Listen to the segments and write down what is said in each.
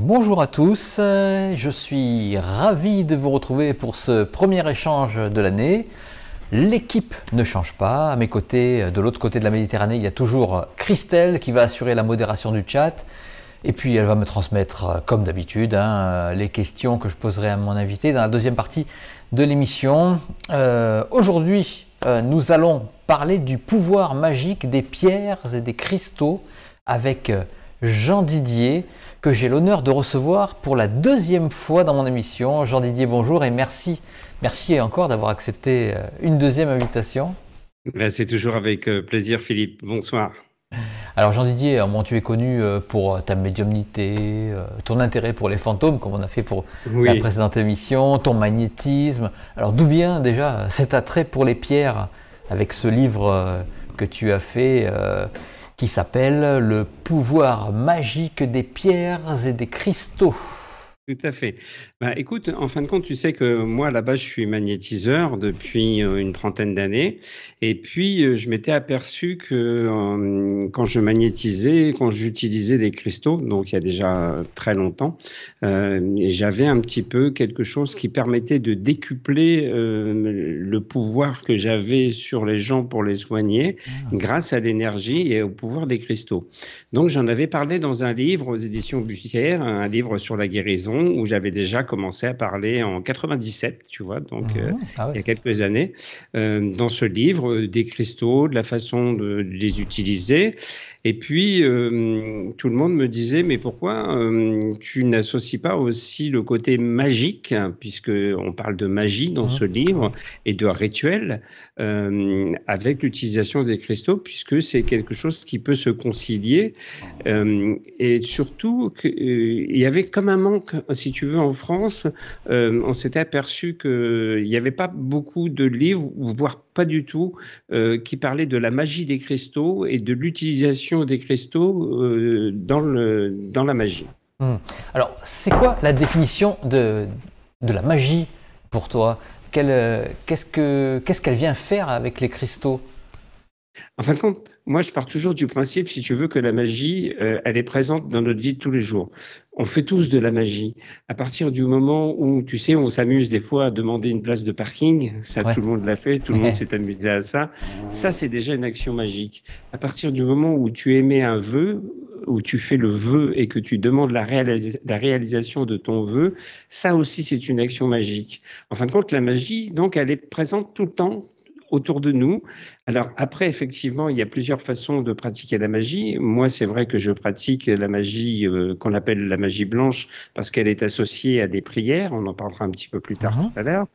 Bonjour à tous, je suis ravi de vous retrouver pour ce premier échange de l'année. L'équipe ne change pas, à mes côtés, de l'autre côté de la Méditerranée, il y a toujours Christelle qui va assurer la modération du chat. Et puis elle va me transmettre, comme d'habitude, hein, les questions que je poserai à mon invité dans la deuxième partie de l'émission. Euh, aujourd'hui, euh, nous allons parler du pouvoir magique des pierres et des cristaux avec euh, Jean Didier, que j'ai l'honneur de recevoir pour la deuxième fois dans mon émission. Jean Didier, bonjour et merci. Merci encore d'avoir accepté une deuxième invitation. Ben, c'est toujours avec plaisir, Philippe. Bonsoir. Alors Jean Didier, tu es connu euh, pour ta médiumnité, euh, ton intérêt pour les fantômes, comme on a fait pour la précédente émission, ton magnétisme. Alors d'où vient déjà cet attrait pour les pierres avec ce livre euh, que tu as fait qui s'appelle Le pouvoir magique des pierres et des cristaux tout à fait. Bah, écoute, en fin de compte, tu sais que moi, base, je suis magnétiseur depuis euh, une trentaine d'années. Et puis, euh, je m'étais aperçu que euh, quand je magnétisais, quand j'utilisais des cristaux, donc il y a déjà très longtemps, j'avais un petit peu quelque chose qui permettait de décupler le pouvoir que j'avais sur les gens pour les soigner ah. grâce à l'énergie et au pouvoir des cristaux. Donc, j'en avais parlé dans un livre aux éditions Bussière, un livre sur la guérison où j'avais déjà commencé à parler en 97, tu vois, donc ah euh, ah il y a quelques années, euh, dans ce livre euh, des cristaux, de la façon de les utiliser. Et puis, euh, tout le monde me disait, mais pourquoi tu n'associes pas aussi le côté magique, puisque on parle de magie dans ce livre, et de rituel, avec l'utilisation des cristaux, puisque c'est quelque chose qui peut se concilier. et surtout, il y avait comme un manque, si tu veux, en France, on s'était aperçu qu'il n'y avait pas beaucoup de livres, voire pas du tout, qui parlaient de la magie des cristaux et de l'utilisation des cristaux euh, dans, le, dans la magie. Hmm. Alors, c'est quoi la définition de, de la magie pour toi? Euh, Qu'est-ce qu'elle vient faire avec les cristaux? En fin de compte, moi, je pars toujours du principe, si tu veux, que la magie, euh, elle est présente dans notre vie de tous les jours. On fait tous de la magie. À partir du moment où, tu sais, on s'amuse des fois à demander une place de parking, ça, tout le monde l'a fait, tout le monde s'est amusé à ça. Ça, c'est déjà une action magique. À partir du moment où tu émets un vœu, où tu fais le vœu et que tu demandes la, la réalisation de ton vœu, ça aussi, c'est une action magique. En fin de compte, la magie, donc, elle est présente tout le temps, autour de nous. Alors après, effectivement, il y a plusieurs façons de pratiquer la magie. Moi, c'est vrai que je pratique la magie euh, qu'on appelle la magie blanche parce qu'elle est associée à des prières. On en parlera un petit peu plus tard mhm. tout à l'heure.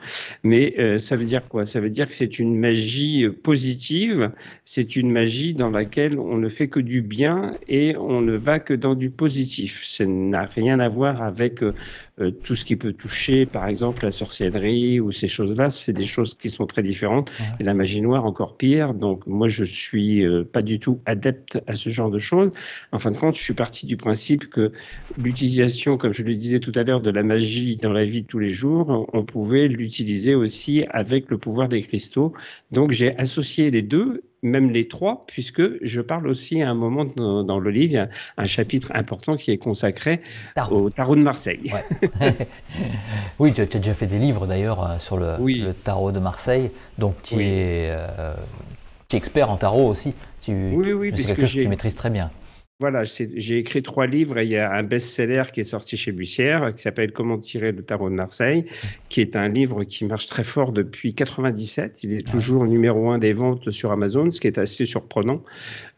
Mais euh, ça veut dire quoi? Ça veut dire que c'est une magie positive. C'est une magie dans laquelle on ne fait que du bien et on ne va que dans du positif. Ça n'a rien à voir avec euh, tout ce qui peut toucher, par exemple, la sorcellerie ou ces choses-là. C'est des choses qui sont très différentes la magie noire encore pire. Donc moi, je suis euh, pas du tout adepte à ce genre de choses. En fin de compte, je suis parti du principe que l'utilisation, comme je le disais tout à l'heure, de la magie dans la vie de tous les jours, on pouvait l'utiliser aussi avec le pouvoir des cristaux. Donc j'ai associé les deux même les trois, puisque je parle aussi à un moment dans, le livre, il y a un chapitre important qui est consacré au tarot de Marseille. oui, tu as, déjà fait des livres d'ailleurs euh, sur le, tarot de Marseille, donc tu, es, euh, es expert en tarot aussi. Tu, oui, oui, c'est quelque chose que tu maîtrises très bien. Voilà, j'ai écrit trois livres et il y a un best-seller qui est sorti chez Bussière qui s'appelle Comment tirer le tarot de Marseille, qui est un livre qui marche très fort depuis 97. Il est toujours numéro un des ventes sur Amazon, ce qui est assez surprenant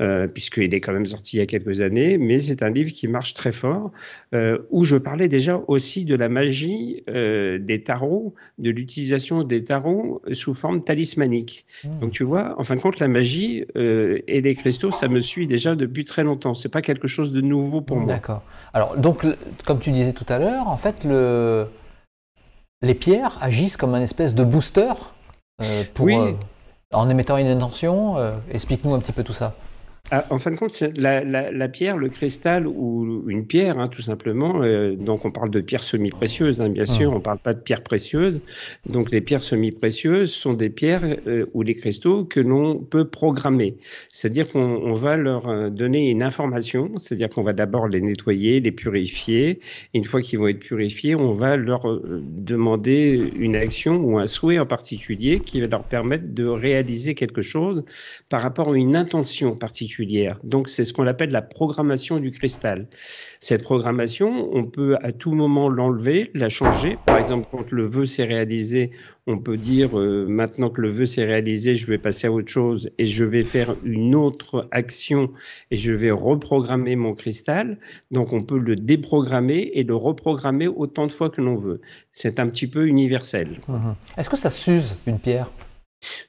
euh, puisqu'il est quand même sorti il y a quelques années. Mais c'est un livre qui marche très fort euh, où je parlais déjà aussi de la magie euh, des tarots, de l'utilisation des tarots sous forme talismanique. Hmm. Donc tu vois, en fin de compte, la magie et les cristaux, ça me suit déjà depuis très longtemps pas quelque chose de nouveau pour moi. D'accord. Alors, donc, comme tu disais tout à l'heure, en fait, le... les pierres agissent comme un espèce de booster euh, pour, euh, en émettant une intention. Euh, explique-nous un petit peu tout ça. Ah, en fin de compte, la, la, pierre, le cristal ou une pierre, hein, tout simplement. Euh, donc, on parle de pierres semi-précieuses, hein, bien sûr. Ah. On ne parle pas de pierres précieuses. Donc, les pierres semi-précieuses sont des pierres euh, ou les cristaux que l'on peut programmer. C'est-à-dire qu'on va leur euh, donner une information. C'est-à-dire qu'on va d'abord les nettoyer, les purifier. Et une fois qu'ils vont être purifiés, on va leur demander une action ou un souhait en particulier qui va leur permettre de réaliser quelque chose par rapport à une intention particulière donc c'est ce qu'on appelle la programmation du cristal. Cette programmation, on peut à tout moment l'enlever, la changer. Par exemple, quand le vœu s'est réalisé, on peut dire euh, maintenant que le vœu s'est réalisé, je vais passer à autre chose et je vais faire une autre action et je vais reprogrammer mon cristal. Donc on peut le déprogrammer et le reprogrammer autant de fois que l'on veut. C'est un petit peu universel. Mhm. Est-ce que ça s'use une pierre?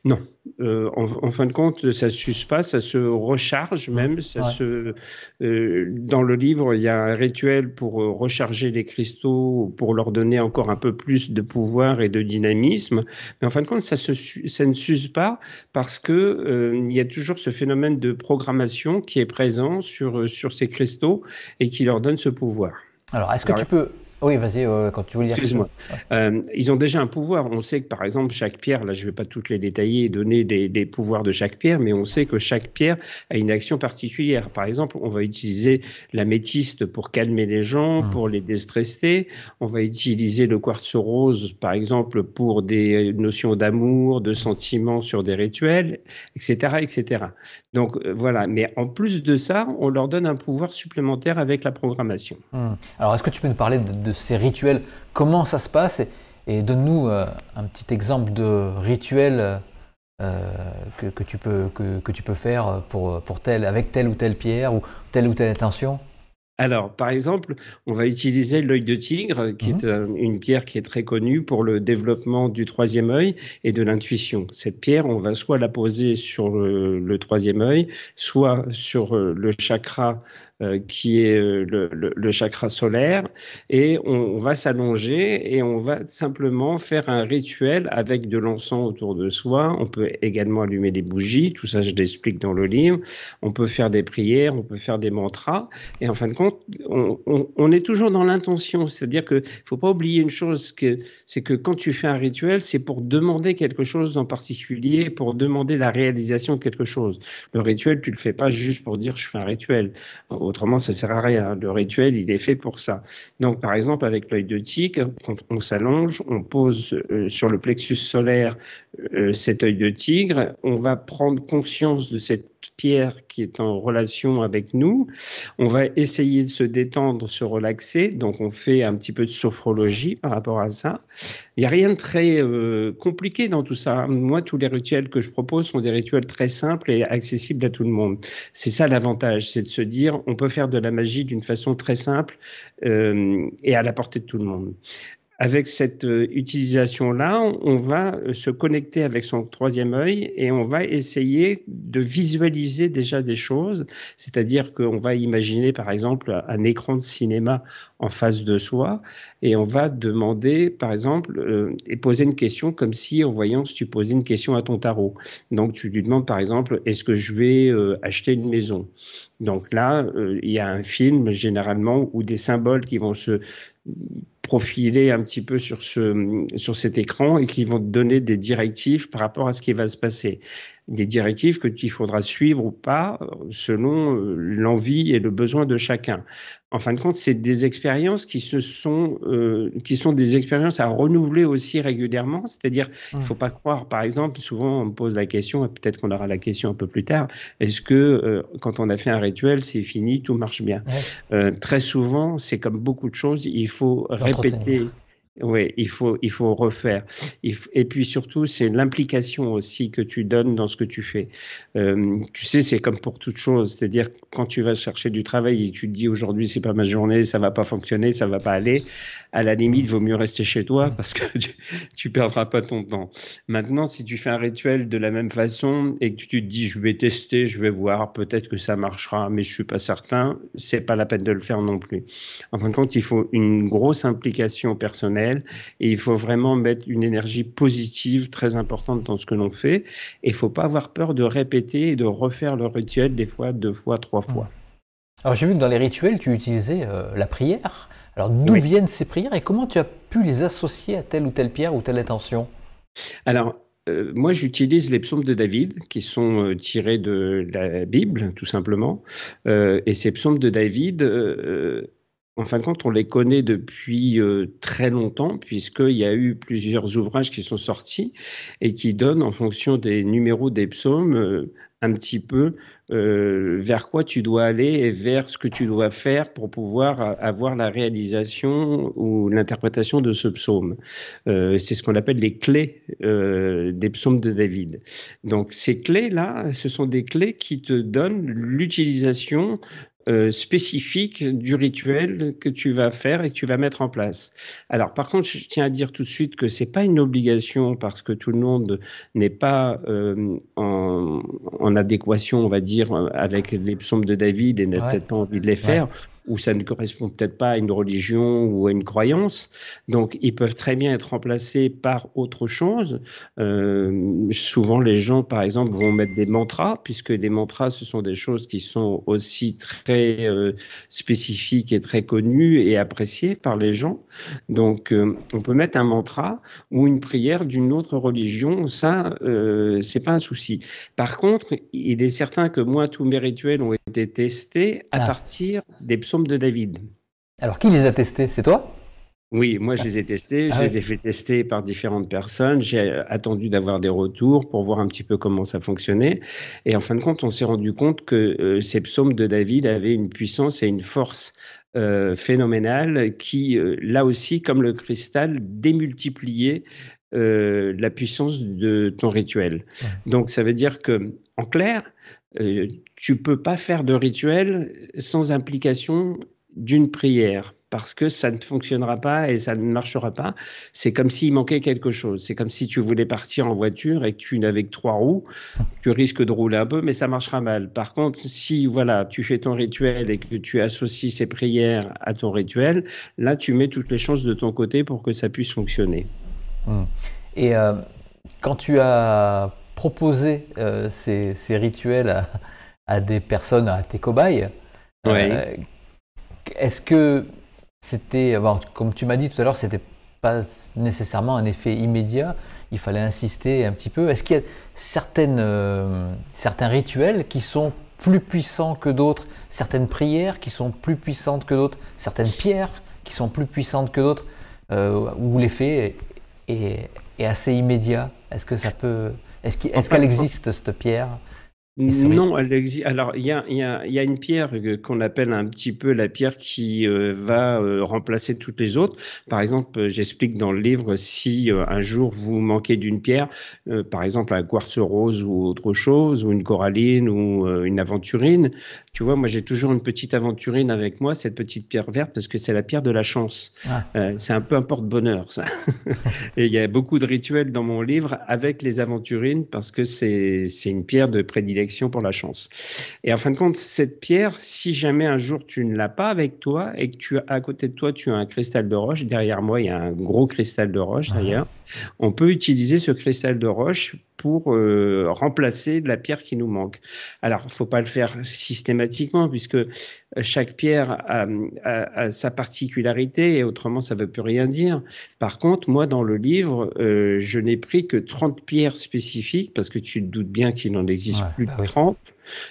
Non, euh, en, fin de compte, ça ne s'use pas, ça se recharge même. Ça se, euh, dans le livre, il y a un rituel pour euh, recharger les cristaux, pour leur donner encore un peu plus de pouvoir et de dynamisme. Mais en fin de compte, ça, ça ne s'use pas parce que il y a toujours ce phénomène de programmation qui est présent sur, sur ces cristaux et qui leur donne ce pouvoir. Alors, est-ce que tu peux oui, vas-y, quand tu veux dire. Excuse-moi. Euh, ils ont déjà un pouvoir. On sait que, par exemple, chaque pierre, là, je ne vais pas toutes les détailler et donner des, pouvoirs de chaque pierre, mais on sait que chaque pierre a une action particulière. Par exemple, on va utiliser la métiste pour calmer les gens, mmh. pour les déstresser. On va utiliser le quartz rose, par exemple, pour des notions d'amour, de sentiments sur des rituels, etc., etc. Donc, euh, voilà. Mais en plus de ça, on leur donne un pouvoir supplémentaire avec la programmation. Mmh. Alors, est-ce que tu peux nous parler de de ces rituels, comment ça se passe et, donne-nous euh, un petit exemple de rituel euh, que, tu peux, que, tu peux faire pour, pour avec telle ou telle pierre ou telle ou telle intention? Alors, par exemple, on va utiliser l'œil de tigre, qui est mmh. une pierre qui est très connue pour le développement du troisième œil et de l'intuition. Cette pierre, on va soit la poser sur le troisième œil, soit sur euh, le chakra euh, qui est euh, le, chakra solaire, et on, va s'allonger et on va simplement faire un rituel avec de l'encens autour de soi. On peut également allumer des bougies, tout ça je l'explique dans le livre. On peut faire des prières, on peut faire des mantras, et en fin de compte, on, est toujours dans l'intention, c'est-à-dire qu'il ne faut pas oublier une chose, c'est que quand tu fais un rituel, c'est pour demander quelque chose en particulier, pour demander la réalisation de quelque chose. Le rituel, tu le fais pas juste pour dire je fais un rituel. Autrement, ça sert à rien. Le rituel, il est fait pour ça. Donc, par exemple, avec l'œil de tigre, quand on s'allonge, on pose euh, sur le plexus solaire euh, cet œil de tigre, on va prendre conscience de cette pierre qui est en relation avec nous. On va essayer de se détendre, se relaxer. Donc, on fait un petit peu de sophrologie par rapport à ça. Il n'y a rien de très euh, compliqué dans tout ça. Moi, tous les rituels que je propose sont des rituels très simples et accessibles à tout le monde. C'est ça l'avantage, c'est de se dire on peut faire de la magie d'une façon très simple euh, et à la portée de tout le monde avec cette euh, utilisation-là, on va euh, se connecter avec son troisième œil et on va essayer de visualiser déjà des choses, c'est-à-dire qu'on va imaginer par exemple un écran de cinéma en face de soi et on va demander par exemple euh, et poser une question comme si en voyant tu posais une question à ton tarot. Donc tu lui demandes par exemple est-ce que je vais acheter une maison? Donc là, il y a un film généralement où des symboles qui vont se profiler un petit peu sur, ce, sur cet écran et qui vont te donner des directives par rapport à ce qui va se passer. Des directives que qu'il faudra suivre ou pas selon euh, l'envie et le besoin de chacun. En fin de compte, c'est des expériences qui se sont, euh, qui sont des expériences à renouveler aussi régulièrement. C'est-à-dire, il ne faut pas croire, par exemple, souvent on me pose la question, peut-être qu'on aura la question un peu plus tard, est-ce que euh, quand on a fait un rituel, c'est fini, tout marche bien? Très souvent, c'est comme beaucoup de choses, il faut répéter. Oui, il faut, il faut refaire. et puis surtout, c'est l'implication aussi que tu donnes dans ce que tu fais. Euh, tu sais, c'est comme pour toute chose. C'est-à-dire, quand tu vas chercher du travail et tu te dis aujourd'hui, c'est pas ma journée, ça va pas fonctionner, ça va pas aller, à la limite, vaut mieux rester chez toi parce que tu, ne perdras pas ton temps. Maintenant, si tu fais un rituel de la même façon et que tu te dis, je vais tester, je vais voir, peut-être que ça marchera, mais je suis pas certain, c'est pas la peine de le faire non plus. En fin de compte, il faut une grosse implication personnelle. Et il faut vraiment mettre une énergie positive très importante dans ce que l'on fait. Et il faut pas avoir peur de répéter et de refaire le rituel des fois, deux fois, trois fois. Alors j'ai vu que dans les rituels, tu utilisais euh, la prière. Alors d'où viennent ces prières et comment tu as pu les associer à telle ou telle pierre ou telle intention? Alors, euh, moi, j'utilise les psaumes de David, qui sont euh, tirés de la Bible, tout simplement. et ces psaumes de David, en fin de compte, on les connaît depuis très longtemps, puisqu'il y a eu plusieurs ouvrages qui sont sortis et qui donnent, en fonction des numéros des psaumes, un petit peu euh, vers quoi tu dois aller et vers ce que tu dois faire pour pouvoir avoir la réalisation ou l'interprétation de ce psaume. Euh, c'est ce qu'on appelle les clés euh, des psaumes de David. Donc ces clés-là, ce sont des clés qui te donnent l'utilisation euh, spécifique du rituel que tu vas faire et que tu vas mettre en place. Alors, par contre, je tiens à dire tout de suite que c'est pas une obligation parce que tout le monde n'est pas euh, en, en, adéquation, on va dire, avec les psaumes de David et n'a peut-être pas envie de les faire ou ça ne correspond peut-être pas à une religion ou à une croyance. Donc, ils peuvent très bien être remplacés par autre chose. Euh, souvent, les gens, par exemple, vont mettre des mantras, puisque les mantras, ce sont des choses qui sont aussi très euh, spécifiques et très connues et appréciées par les gens. Donc, euh, on peut mettre un mantra ou une prière d'une autre religion. Ça, c'est pas un souci. Par contre, il est certain que moi, tous mes rituels ont été testés à ah. partir des psaumes de David. Alors, qui les a testés? C'est toi? Oui, moi je les ai testés, je ah les ai fait tester par différentes personnes. J'ai attendu d'avoir des retours pour voir un petit peu comment ça fonctionnait. Et en fin de compte, on s'est rendu compte que euh, ces psaumes de David avaient une puissance et une force euh, phénoménale qui, euh, là aussi, comme le cristal, démultipliait la puissance de ton rituel. Donc ça veut dire que, en clair, euh, tu peux pas faire de rituel sans implication d'une prière parce que ça ne fonctionnera pas et ça ne marchera pas. C'est comme s'il manquait quelque chose. C'est comme si tu voulais partir en voiture et que tu n'avais que trois roues. Tu risques de rouler un peu, mais ça marchera mal. Par contre, si voilà, tu fais ton rituel et que tu associes ces prières à ton rituel, là, tu mets toutes les chances de ton côté pour que ça puisse fonctionner. Mmh. Et euh, quand tu as proposer euh, ces, rituels à, des personnes, à tes cobayes. Euh, est-ce que c'était, comme tu m'as dit tout à l'heure, c'était pas nécessairement un effet immédiat. Il fallait insister un petit peu. Est-ce qu'il y a certaines, euh, certains rituels qui sont plus puissants que d'autres, certaines prières qui sont plus puissantes que d'autres, certaines pierres qui sont plus puissantes que d'autres, où l'effet est, assez immédiat? Est-ce que ça peut est-ce qu'elle existe, cette pierre? Non, elle existe. Alors, il y a, une pierre qu'on appelle un petit peu la pierre qui euh, va euh, remplacer toutes les autres. Par exemple, euh, j'explique dans le livre si un jour vous manquez d'une pierre, par exemple un quartz rose ou autre chose, ou une coralline ou une aventurine. Tu vois, moi j'ai toujours une petite aventurine avec moi, cette petite pierre verte, parce que c'est la pierre de la chance. Ah. c'est un peu un porte-bonheur, ça. Et il y a beaucoup de rituels dans mon livre avec les aventurines, parce que c'est une pierre de prédilection pour la chance. Et en fin de compte, cette pierre, si jamais un jour tu ne l'as pas avec toi et que tu à côté de toi tu as un cristal de roche, derrière moi il y a un gros cristal de roche d'ailleurs, on peut utiliser ce cristal de roche pour euh, remplacer la pierre qui nous manque. Alors, il ne faut pas le faire systématiquement puisque chaque pierre a, sa particularité et autrement ça ne veut plus rien dire. Par contre, moi dans le livre, euh, je n'ai pris que 30 pierres spécifiques parce que tu te doutes bien qu'il n'en existe plus bah de 30.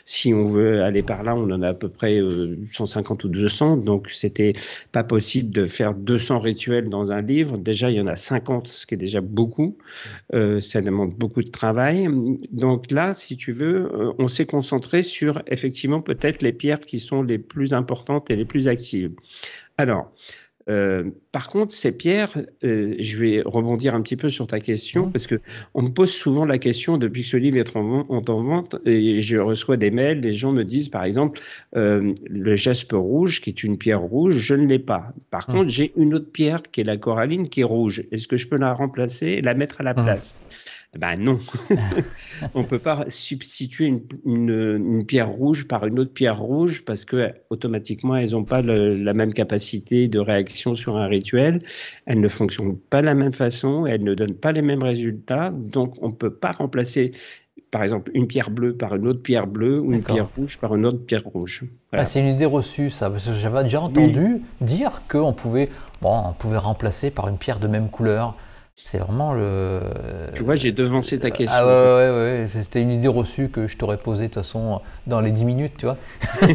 Si on veut aller par là, on en a à peu près 150 euh, ou 200. Donc, c'était pas possible de faire 200 rituels dans un livre. Déjà, il y en a 50, ce qui est déjà beaucoup. Euh, ça demande beaucoup de travail. Donc là, si tu veux, euh, on s'est concentré sur effectivement peut-être les pierres qui sont les plus importantes et les plus actives. Alors, euh, par contre, ces pierres, euh, je vais rebondir un petit peu sur ta question, mmh. parce que on me pose souvent la question depuis que ce livre est en, en vente, et je reçois des mails, les gens me disent par exemple, euh, le jaspe rouge, qui est une pierre rouge, je ne l'ai pas. Par mmh. contre, j'ai une autre pierre qui est la coralline, qui est rouge. Est-ce que je peux la remplacer et la mettre à la mmh. place? Ben non, on ne peut pas substituer une, pierre rouge par une autre pierre rouge parce que automatiquement elles n'ont pas la même capacité de réaction sur un rituel, elles ne fonctionnent pas de la même façon, elles ne donnent pas les mêmes résultats, donc on ne peut pas remplacer par exemple une pierre bleue par une autre pierre bleue ou une pierre rouge par une autre pierre rouge. Ah, c'est une idée reçue ça, parce que j'avais déjà entendu dire qu'on pouvait, bon, on pouvait remplacer par une pierre de même couleur. C'est vraiment le. Tu vois, j'ai devancé ta question. Ah ouais, ouais, ouais. C'était une idée reçue que je t'aurais posée de toute façon dans les 10 minutes, tu vois.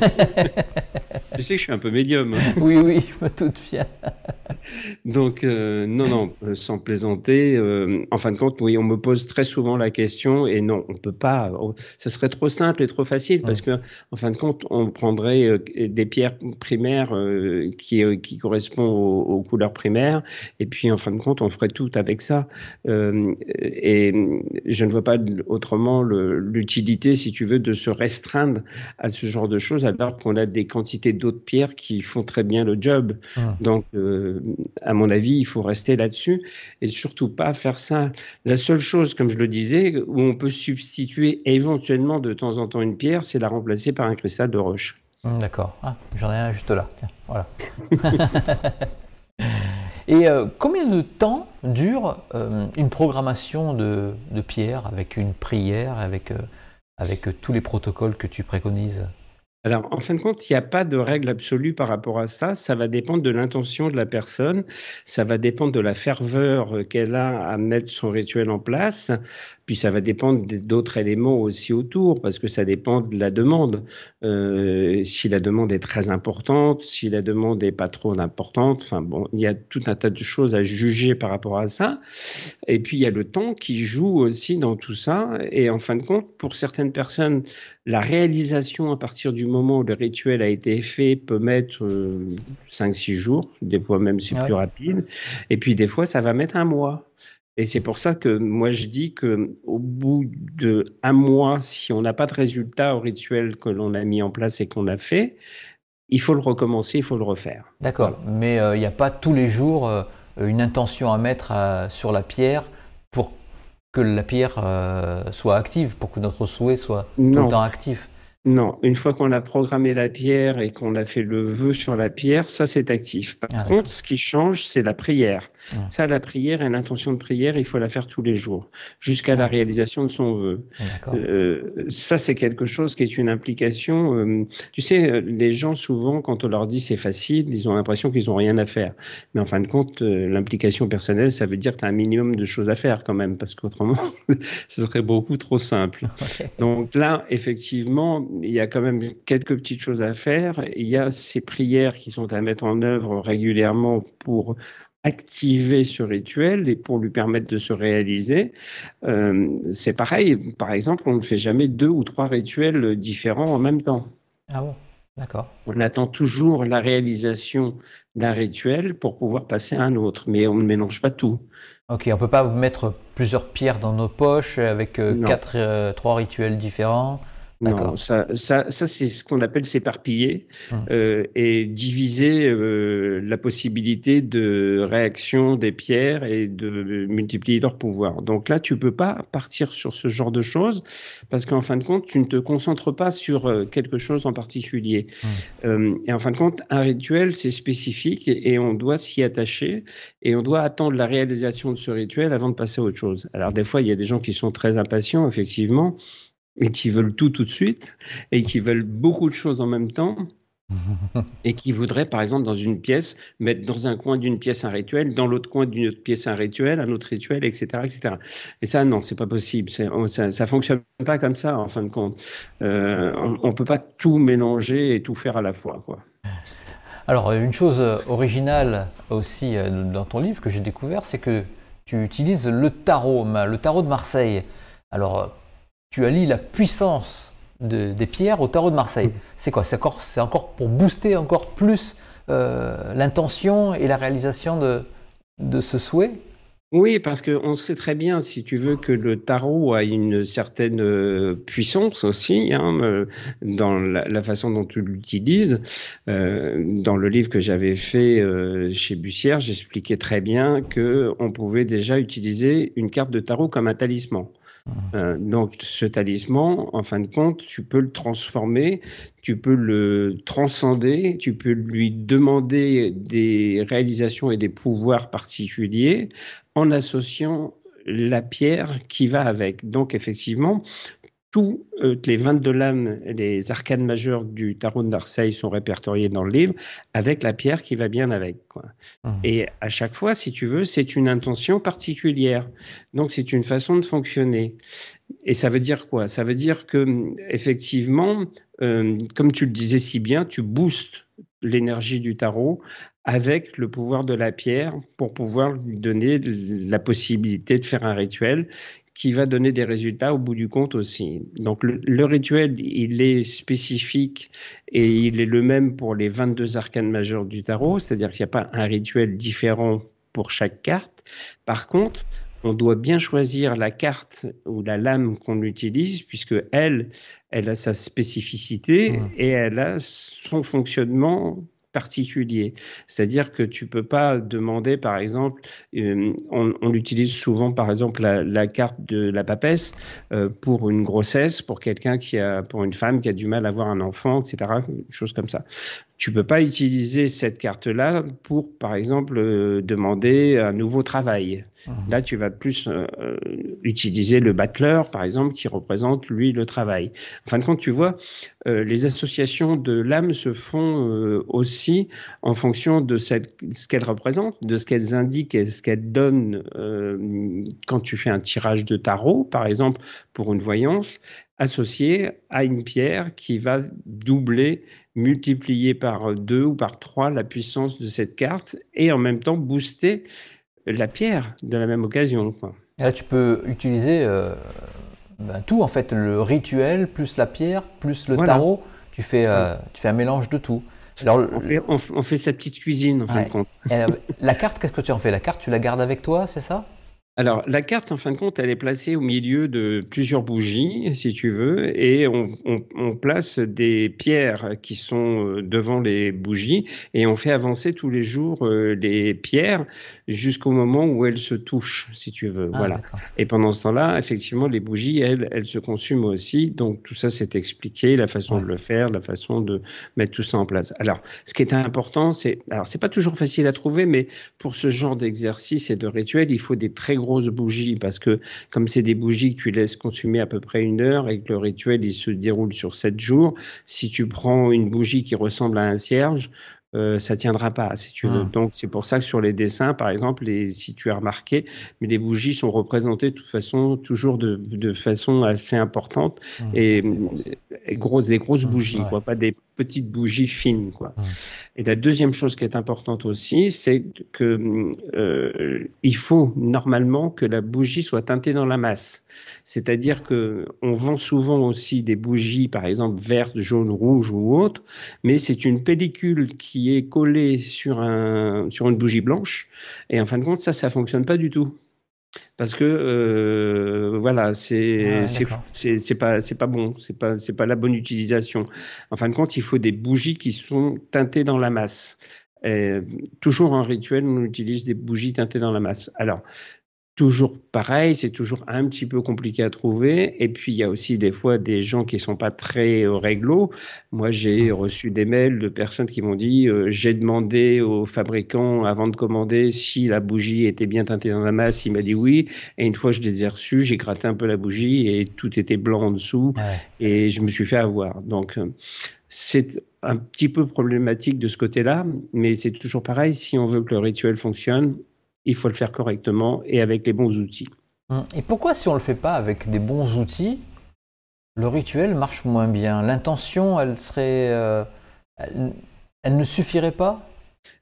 tu sais que je suis un peu médium. Hein. Oui, oui, je me doute bien. Donc, euh, non, non, euh, sans plaisanter. Euh, en fin de compte, oui, on me pose très souvent la question et non, on ne peut pas. ça serait trop simple et trop facile parce que, en fin de compte, on prendrait des pierres primaires qui, qui correspondent aux, aux, couleurs primaires et puis, en fin de compte, on ferait tout avec ça. Et je ne vois pas autrement l'utilité, si tu veux, de se restreindre à ce genre de choses alors qu'on a des quantités d'autres pierres qui font très bien le job. Ah. Donc, euh, à mon avis, il faut rester là-dessus et surtout pas faire ça. La seule chose, comme je le disais, où on peut substituer éventuellement de temps en temps une pierre, c'est la remplacer par un cristal de roche. Hum, d'accord. Ah, J'en ai un juste là. voilà. Et euh, combien de temps dure euh, une programmation de, pierre avec une prière, avec, euh, avec tous les protocoles que tu préconises alors, en fin de compte, il n'y a pas de règle absolue par rapport à ça. Ça va dépendre de l'intention de la personne. Ça va dépendre de la ferveur qu'elle a à mettre son rituel en place. Puis ça va dépendre d'autres éléments aussi autour, parce que ça dépend de la demande. Euh, si la demande est très importante, si la demande n'est pas trop importante, enfin bon, il y a tout un tas de choses à juger par rapport à ça. Et puis il y a le temps qui joue aussi dans tout ça. Et en fin de compte, pour certaines personnes, la réalisation à partir du moment où le rituel a été fait peut mettre 5-6 euh, jours, des fois même c'est ah plus rapide. Et puis des fois, ça va mettre un mois. Et c'est pour ça que moi je dis que au bout de un mois, si on n'a pas de résultat au rituel que l'on a mis en place et qu'on a fait, il faut le recommencer, il faut le refaire. D'accord, mais euh, il n'y a pas tous les jours euh, une intention à mettre euh, sur la pierre pour que la pierre soit active, pour que notre souhait soit tout le temps actif. Non, une fois qu'on a programmé la pierre et qu'on a fait le vœu sur la pierre, ça c'est actif. Par ah, contre, ce qui change, c'est la prière. Ah. Ça, la prière et l'intention de prière, il faut la faire tous les jours, jusqu'à la réalisation de son vœu. Euh, ça, c'est quelque chose qui est une implication. Euh, tu sais, les gens, souvent, quand on leur dit c'est facile, ils ont l'impression qu'ils n'ont rien à faire. Mais en fin de compte, euh, l'implication personnelle, ça veut dire que tu as un minimum de choses à faire quand même, parce qu'autrement, ce serait beaucoup trop simple. Donc là, effectivement, il y a quand même quelques petites choses à faire. Il y a ces prières qui sont à mettre en œuvre régulièrement pour activer ce rituel et pour lui permettre de se réaliser. Euh, c'est pareil, par exemple, on ne fait jamais deux ou trois rituels différents en même temps. Ah bon? D'accord. On attend toujours la réalisation d'un rituel pour pouvoir passer à un autre, mais on ne mélange pas tout. Ok, on ne peut pas mettre plusieurs pierres dans nos poches avec euh, quatre, euh, trois rituels différents. Non, ça, ça, ça c'est ce qu'on appelle s'éparpiller hum. euh, et diviser euh, la possibilité de réaction des pierres et de multiplier leur pouvoir. Donc là, tu peux pas partir sur ce genre de choses parce qu'en fin de compte, tu ne te concentres pas sur euh, quelque chose en particulier. Hum. et en fin de compte, un rituel, c'est spécifique et, et on doit s'y attacher et on doit attendre la réalisation de ce rituel avant de passer à autre chose. Alors des fois, il y a des gens qui sont très impatients, effectivement et qui veulent tout tout de suite et qui veulent beaucoup de choses en même temps et qui voudraient, par exemple, dans une pièce, mettre dans un coin d'une pièce un rituel, dans l'autre coin d'une autre pièce un rituel, un autre rituel, etc. etc. Et ça, non, c'est pas possible. Ça, ça fonctionne pas comme ça, en fin de compte. Euh, on ne peut pas tout mélanger et tout faire à la fois. Quoi. Alors, une chose originale aussi euh, dans ton livre que j'ai découvert, c'est que tu utilises le tarot, le tarot de Marseille. Alors, tu allies la puissance des pierres au tarot de Marseille. Mm. C'est quoi? C'est encore, encore, pour booster encore plus euh, l'intention et la réalisation de, de ce souhait? Oui, parce qu'on sait très bien, si tu veux, que le tarot a une certaine euh, puissance aussi hein, euh, dans la, façon dont tu l'utilises. dans le livre que j'avais fait chez Bussière, j'expliquais très bien que on pouvait déjà utiliser une carte de tarot comme un talisman. Euh, donc ce talisman, en fin de compte, tu peux le transformer, tu peux le transcender, tu peux lui demander des réalisations et des pouvoirs particuliers en associant la pierre qui va avec. Donc effectivement, toutes euh, les 22 lames, les arcanes majeures du tarot de Marseille sont répertoriées dans le livre avec la pierre qui va bien avec. Mmh. Et à chaque fois, si tu veux, c'est une intention particulière. Donc c'est une façon de fonctionner. Et ça veut dire quoi? Ça veut dire que effectivement, euh, comme tu le disais si bien, tu boostes l'énergie du tarot avec le pouvoir de la pierre pour pouvoir lui donner la possibilité de faire un rituel qui va donner des résultats au bout du compte aussi. Donc le, rituel, il est spécifique et il est le même pour les 22 arcanes majeures du tarot, c'est-à-dire qu'il n'y a pas un rituel différent pour chaque carte. Par contre, on doit bien choisir la carte ou la lame qu'on utilise, puisque elle, elle a sa spécificité mmh. et elle a son fonctionnement particulier. C'est-à-dire que tu peux pas demander, par exemple, euh, on, utilise souvent, par exemple, la, carte de la papesse euh, pour une grossesse, pour quelqu'un qui a, pour une femme qui a du mal à avoir un enfant, etc. Chose comme ça. Tu peux pas utiliser cette carte-là pour, par exemple, euh, demander un nouveau travail. Mmh. Là, tu vas plus euh, euh, utiliser le battleur, par exemple, qui représente, lui, le travail. En fin de compte, tu vois, les associations de l'âme se font aussi en fonction de ce qu'elles représentent, de ce qu'elles indiquent et ce qu'elles donnent quand tu fais un tirage de tarot, par exemple, pour une voyance associé à une pierre qui va doubler, multiplier par deux ou par trois la puissance de cette carte et en même temps booster la pierre de la même occasion. là, tu peux utiliser euh, ben, tout, en fait, le rituel, plus la pierre, plus le tarot. Tu fais, euh, tu fais un mélange de tout. Alors, on, fait, sa petite cuisine, en fin de compte. La carte, qu'est-ce que tu en fais? La carte, tu la gardes avec toi, c'est ça? Alors, la carte, en fin de compte, elle est placée au milieu de plusieurs bougies, si tu veux, et on, place des pierres qui sont euh, devant les bougies, et on fait avancer tous les jours euh, les pierres jusqu'au moment où elles se touchent, si tu veux. Ah, voilà. Et pendant ce temps-là, effectivement, les bougies, elles, elles se consument aussi. Donc, tout ça, c'est expliqué, la façon de le faire, la façon de mettre tout ça en place. Alors, ce qui est important, c'est, alors, c'est pas toujours facile à trouver, mais pour ce genre d'exercice et de rituel, il faut des très gros bougies parce que comme c'est des bougies que tu laisses consumer à peu près une heure et que le rituel il se déroule sur sept jours, si tu prends une bougie qui ressemble à un cierge, euh, ça tiendra pas, si tu veux. Mmh. Donc, c'est pour ça que sur les dessins, par exemple, les, si tu as remarqué, mais les bougies sont représentées de toute façon, toujours de, de façon assez importante mmh. et, grosses, des grosses mmh, bougies, quoi, pas des petites bougies fines, quoi. Et la deuxième chose qui est importante aussi, c'est que euh, il faut normalement que la bougie soit teintée dans la masse. C'est-à-dire que on vend souvent aussi des bougies, par exemple vertes, jaunes, rouges ou autres, mais c'est une pellicule qui est collée sur un sur une bougie blanche. Et en fin de compte, ça, ça fonctionne pas du tout parce que euh, voilà, c'est c'est pas c'est pas bon, c'est pas c'est pas la bonne utilisation. En fin de compte, il faut des bougies qui sont teintées dans la masse. toujours en rituel, on utilise des bougies teintées dans la masse. Alors, toujours pareil, c'est toujours un petit peu compliqué à trouver. Et puis, il y a aussi des fois des gens qui sont pas très au réglo. Moi, j'ai reçu des mails de personnes qui m'ont dit euh, j'ai demandé au fabricant avant de commander si la bougie était bien teintée dans la masse. Il m'a dit oui. Et une fois, je les ai reçus, j'ai gratté un peu la bougie et tout était blanc en dessous. Et je me suis fait avoir. Donc, euh, c'est un petit peu problématique de ce côté-là, mais c'est toujours pareil. Si on veut que le rituel fonctionne, il faut le faire correctement et avec les bons outils. Hum. Et pourquoi si on ne le fait pas avec des bons outils, le rituel marche moins bien? L'intention, elle serait... Euh, elle, ne suffirait pas?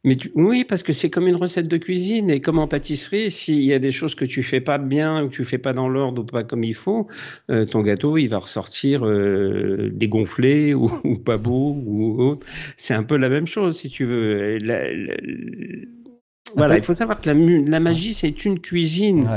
Mais oui, parce que c'est comme une recette de cuisine et comme en pâtisserie, s'il y a des choses que tu fais pas bien ou que tu fais pas dans l'ordre ou pas comme il faut, euh, ton gâteau il va ressortir euh, dégonflé ou, pas beau ou autre. C'est un peu la même chose si tu veux Voilà, il faut savoir que la, magie, c'est une cuisine.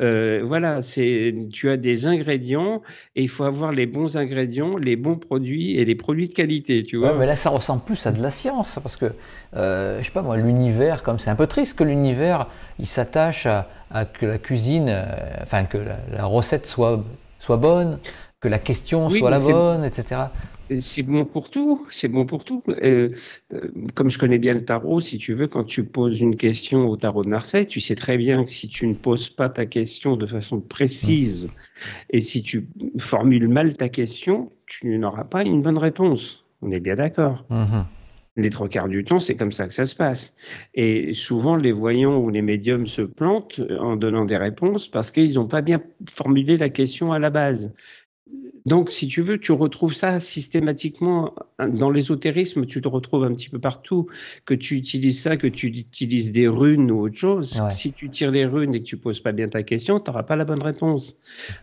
Euh, voilà, c'est tu as des ingrédients et il faut avoir les bons ingrédients, les bons produits et les produits de qualité, tu vois. mais là, ça ressemble plus à de la science parce que, euh, je sais pas moi, l'univers, comme c'est un peu triste que l'univers, il s'attache à, que la cuisine, euh, enfin que la, recette soit soit bonne, que la question soit la bonne, etc c'est bon pour tout, c'est bon pour tout. Euh, euh, comme je connais bien le tarot, si tu veux, quand tu poses une question au tarot de Marseille, tu sais très bien que si tu ne poses pas ta question de façon précise et si tu formules mal ta question, tu n'auras pas une bonne réponse. On est bien d'accord. Mhm. Les trois quarts du temps, c'est comme ça que ça se passe. Et souvent, les voyants ou les médiums se plantent en donnant des réponses parce qu'ils n'ont pas bien formulé la question à la base. Donc, si tu veux, tu retrouves ça systématiquement dans l'ésotérisme, tu te retrouves un petit peu partout, que tu utilises ça, que tu utilises des runes ou autre chose. Si tu tires les runes et que tu poses pas bien ta question, tu n'auras pas la bonne réponse.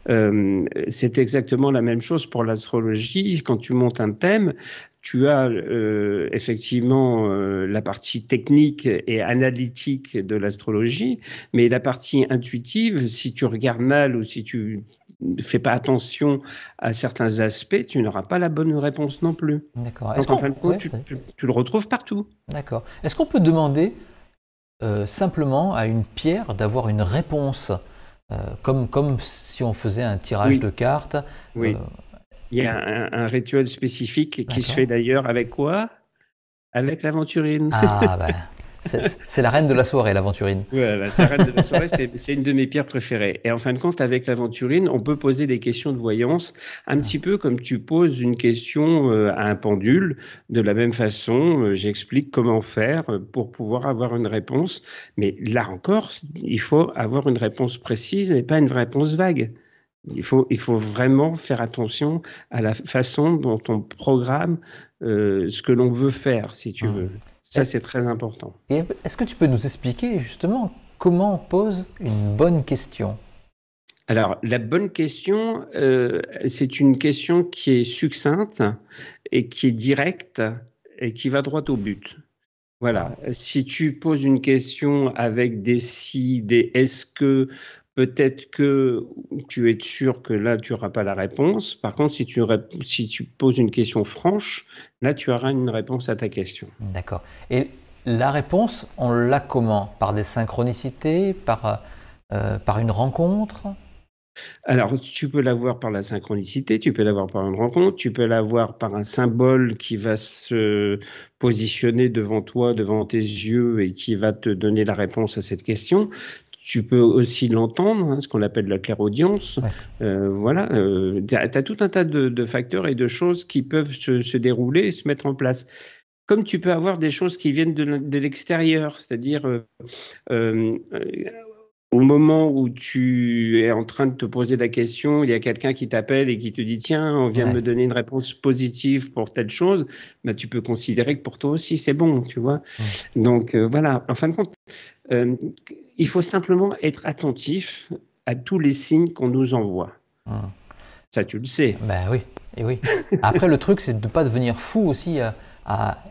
Euh, c'est exactement la même chose pour l'astrologie. Quand tu montes un thème, tu as euh, effectivement euh, la partie technique et analytique de l'astrologie, mais la partie intuitive, si tu regardes mal ou si tu ne fais pas attention à certains aspects, tu n'auras pas la bonne réponse non plus. D'accord. Donc en fin de compte, tu, le retrouves partout. D'accord. Est-ce qu'on peut demander euh, simplement à une pierre d'avoir une réponse, euh, comme, comme si on faisait un tirage de cartes Oui. Euh, Il y a un, un rituel spécifique qui se fait d'ailleurs avec quoi? Avec l'aventurine. Ah ben. C'est la reine de la soirée, l'aventurine. Voilà, c'est la reine de la soirée, c'est une de mes pierres préférées. Et en fin de compte, avec l'aventurine, on peut poser des questions de voyance, un petit peu comme tu poses une question euh, à un pendule. De la même façon, euh, j'explique comment faire pour pouvoir avoir une réponse. Mais là encore, il faut avoir une réponse précise et pas une réponse vague. Il faut, il faut vraiment faire attention à la façon dont on programme euh, ce que l'on veut faire, si tu mmh. veux. Ça, c'est très important. Est-ce que tu peux nous expliquer justement comment on pose une bonne question? Alors, la bonne question, euh, c'est une question qui est succincte et qui est directe et qui va droit au but. Voilà. Si tu poses une question avec des si, des est-ce que, peut-être que tu es sûr que là, tu n'auras pas la réponse. Par contre, si tu, si tu poses une question franche, là, tu auras une réponse à ta question. D'accord. Et la réponse, on l'a comment? Par des synchronicités Par, euh, par une rencontre? Alors, tu peux l'avoir par la synchronicité, tu peux l'avoir par une rencontre, tu peux l'avoir par un symbole qui va se positionner devant toi, devant tes yeux et qui va te donner la réponse à cette question. Tu peux aussi l'entendre, hein, ce qu'on appelle la clairaudience. Euh, voilà, euh, tu as, tout un tas de, facteurs et de choses qui peuvent se, dérouler et se mettre en place. Comme tu peux avoir des choses qui viennent de, l'extérieur, c'est-à-dire euh, au moment où tu es en train de te poser la question, il y a quelqu'un qui t'appelle et qui te dit tiens, on vient de me donner une réponse positive pour telle chose, bah, tu peux considérer que pour toi aussi c'est bon, tu vois. Donc voilà, en fin de compte, il faut simplement être attentif à tous les signes qu'on nous envoie. Ça, tu le sais. Ben oui, et oui. Après, le truc, c'est de ne pas devenir fou aussi à,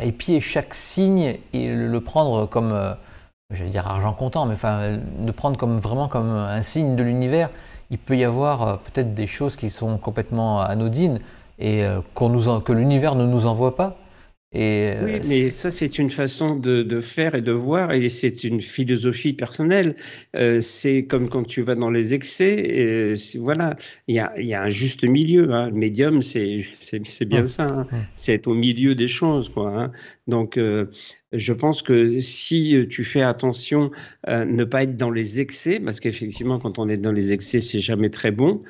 épier chaque signe et le prendre comme, euh, j'allais dire argent comptant, mais enfin, de prendre comme vraiment comme un signe de l'univers. Il peut y avoir euh, peut-être des choses qui sont complètement anodines et euh, que l'univers ne nous envoie pas. Euh, oui, mais ça, c'est une façon de, faire et de voir, et c'est une philosophie personnelle. Euh, c'est comme quand tu vas dans les excès, voilà, il y a, y a, un juste milieu. Hein. Le médium, c'est bien ça, hein. c'est être au milieu des choses. Quoi, hein. Donc, euh, je pense que si tu fais attention à ne pas être dans les excès, parce qu'effectivement, quand on est dans les excès, c'est jamais très bon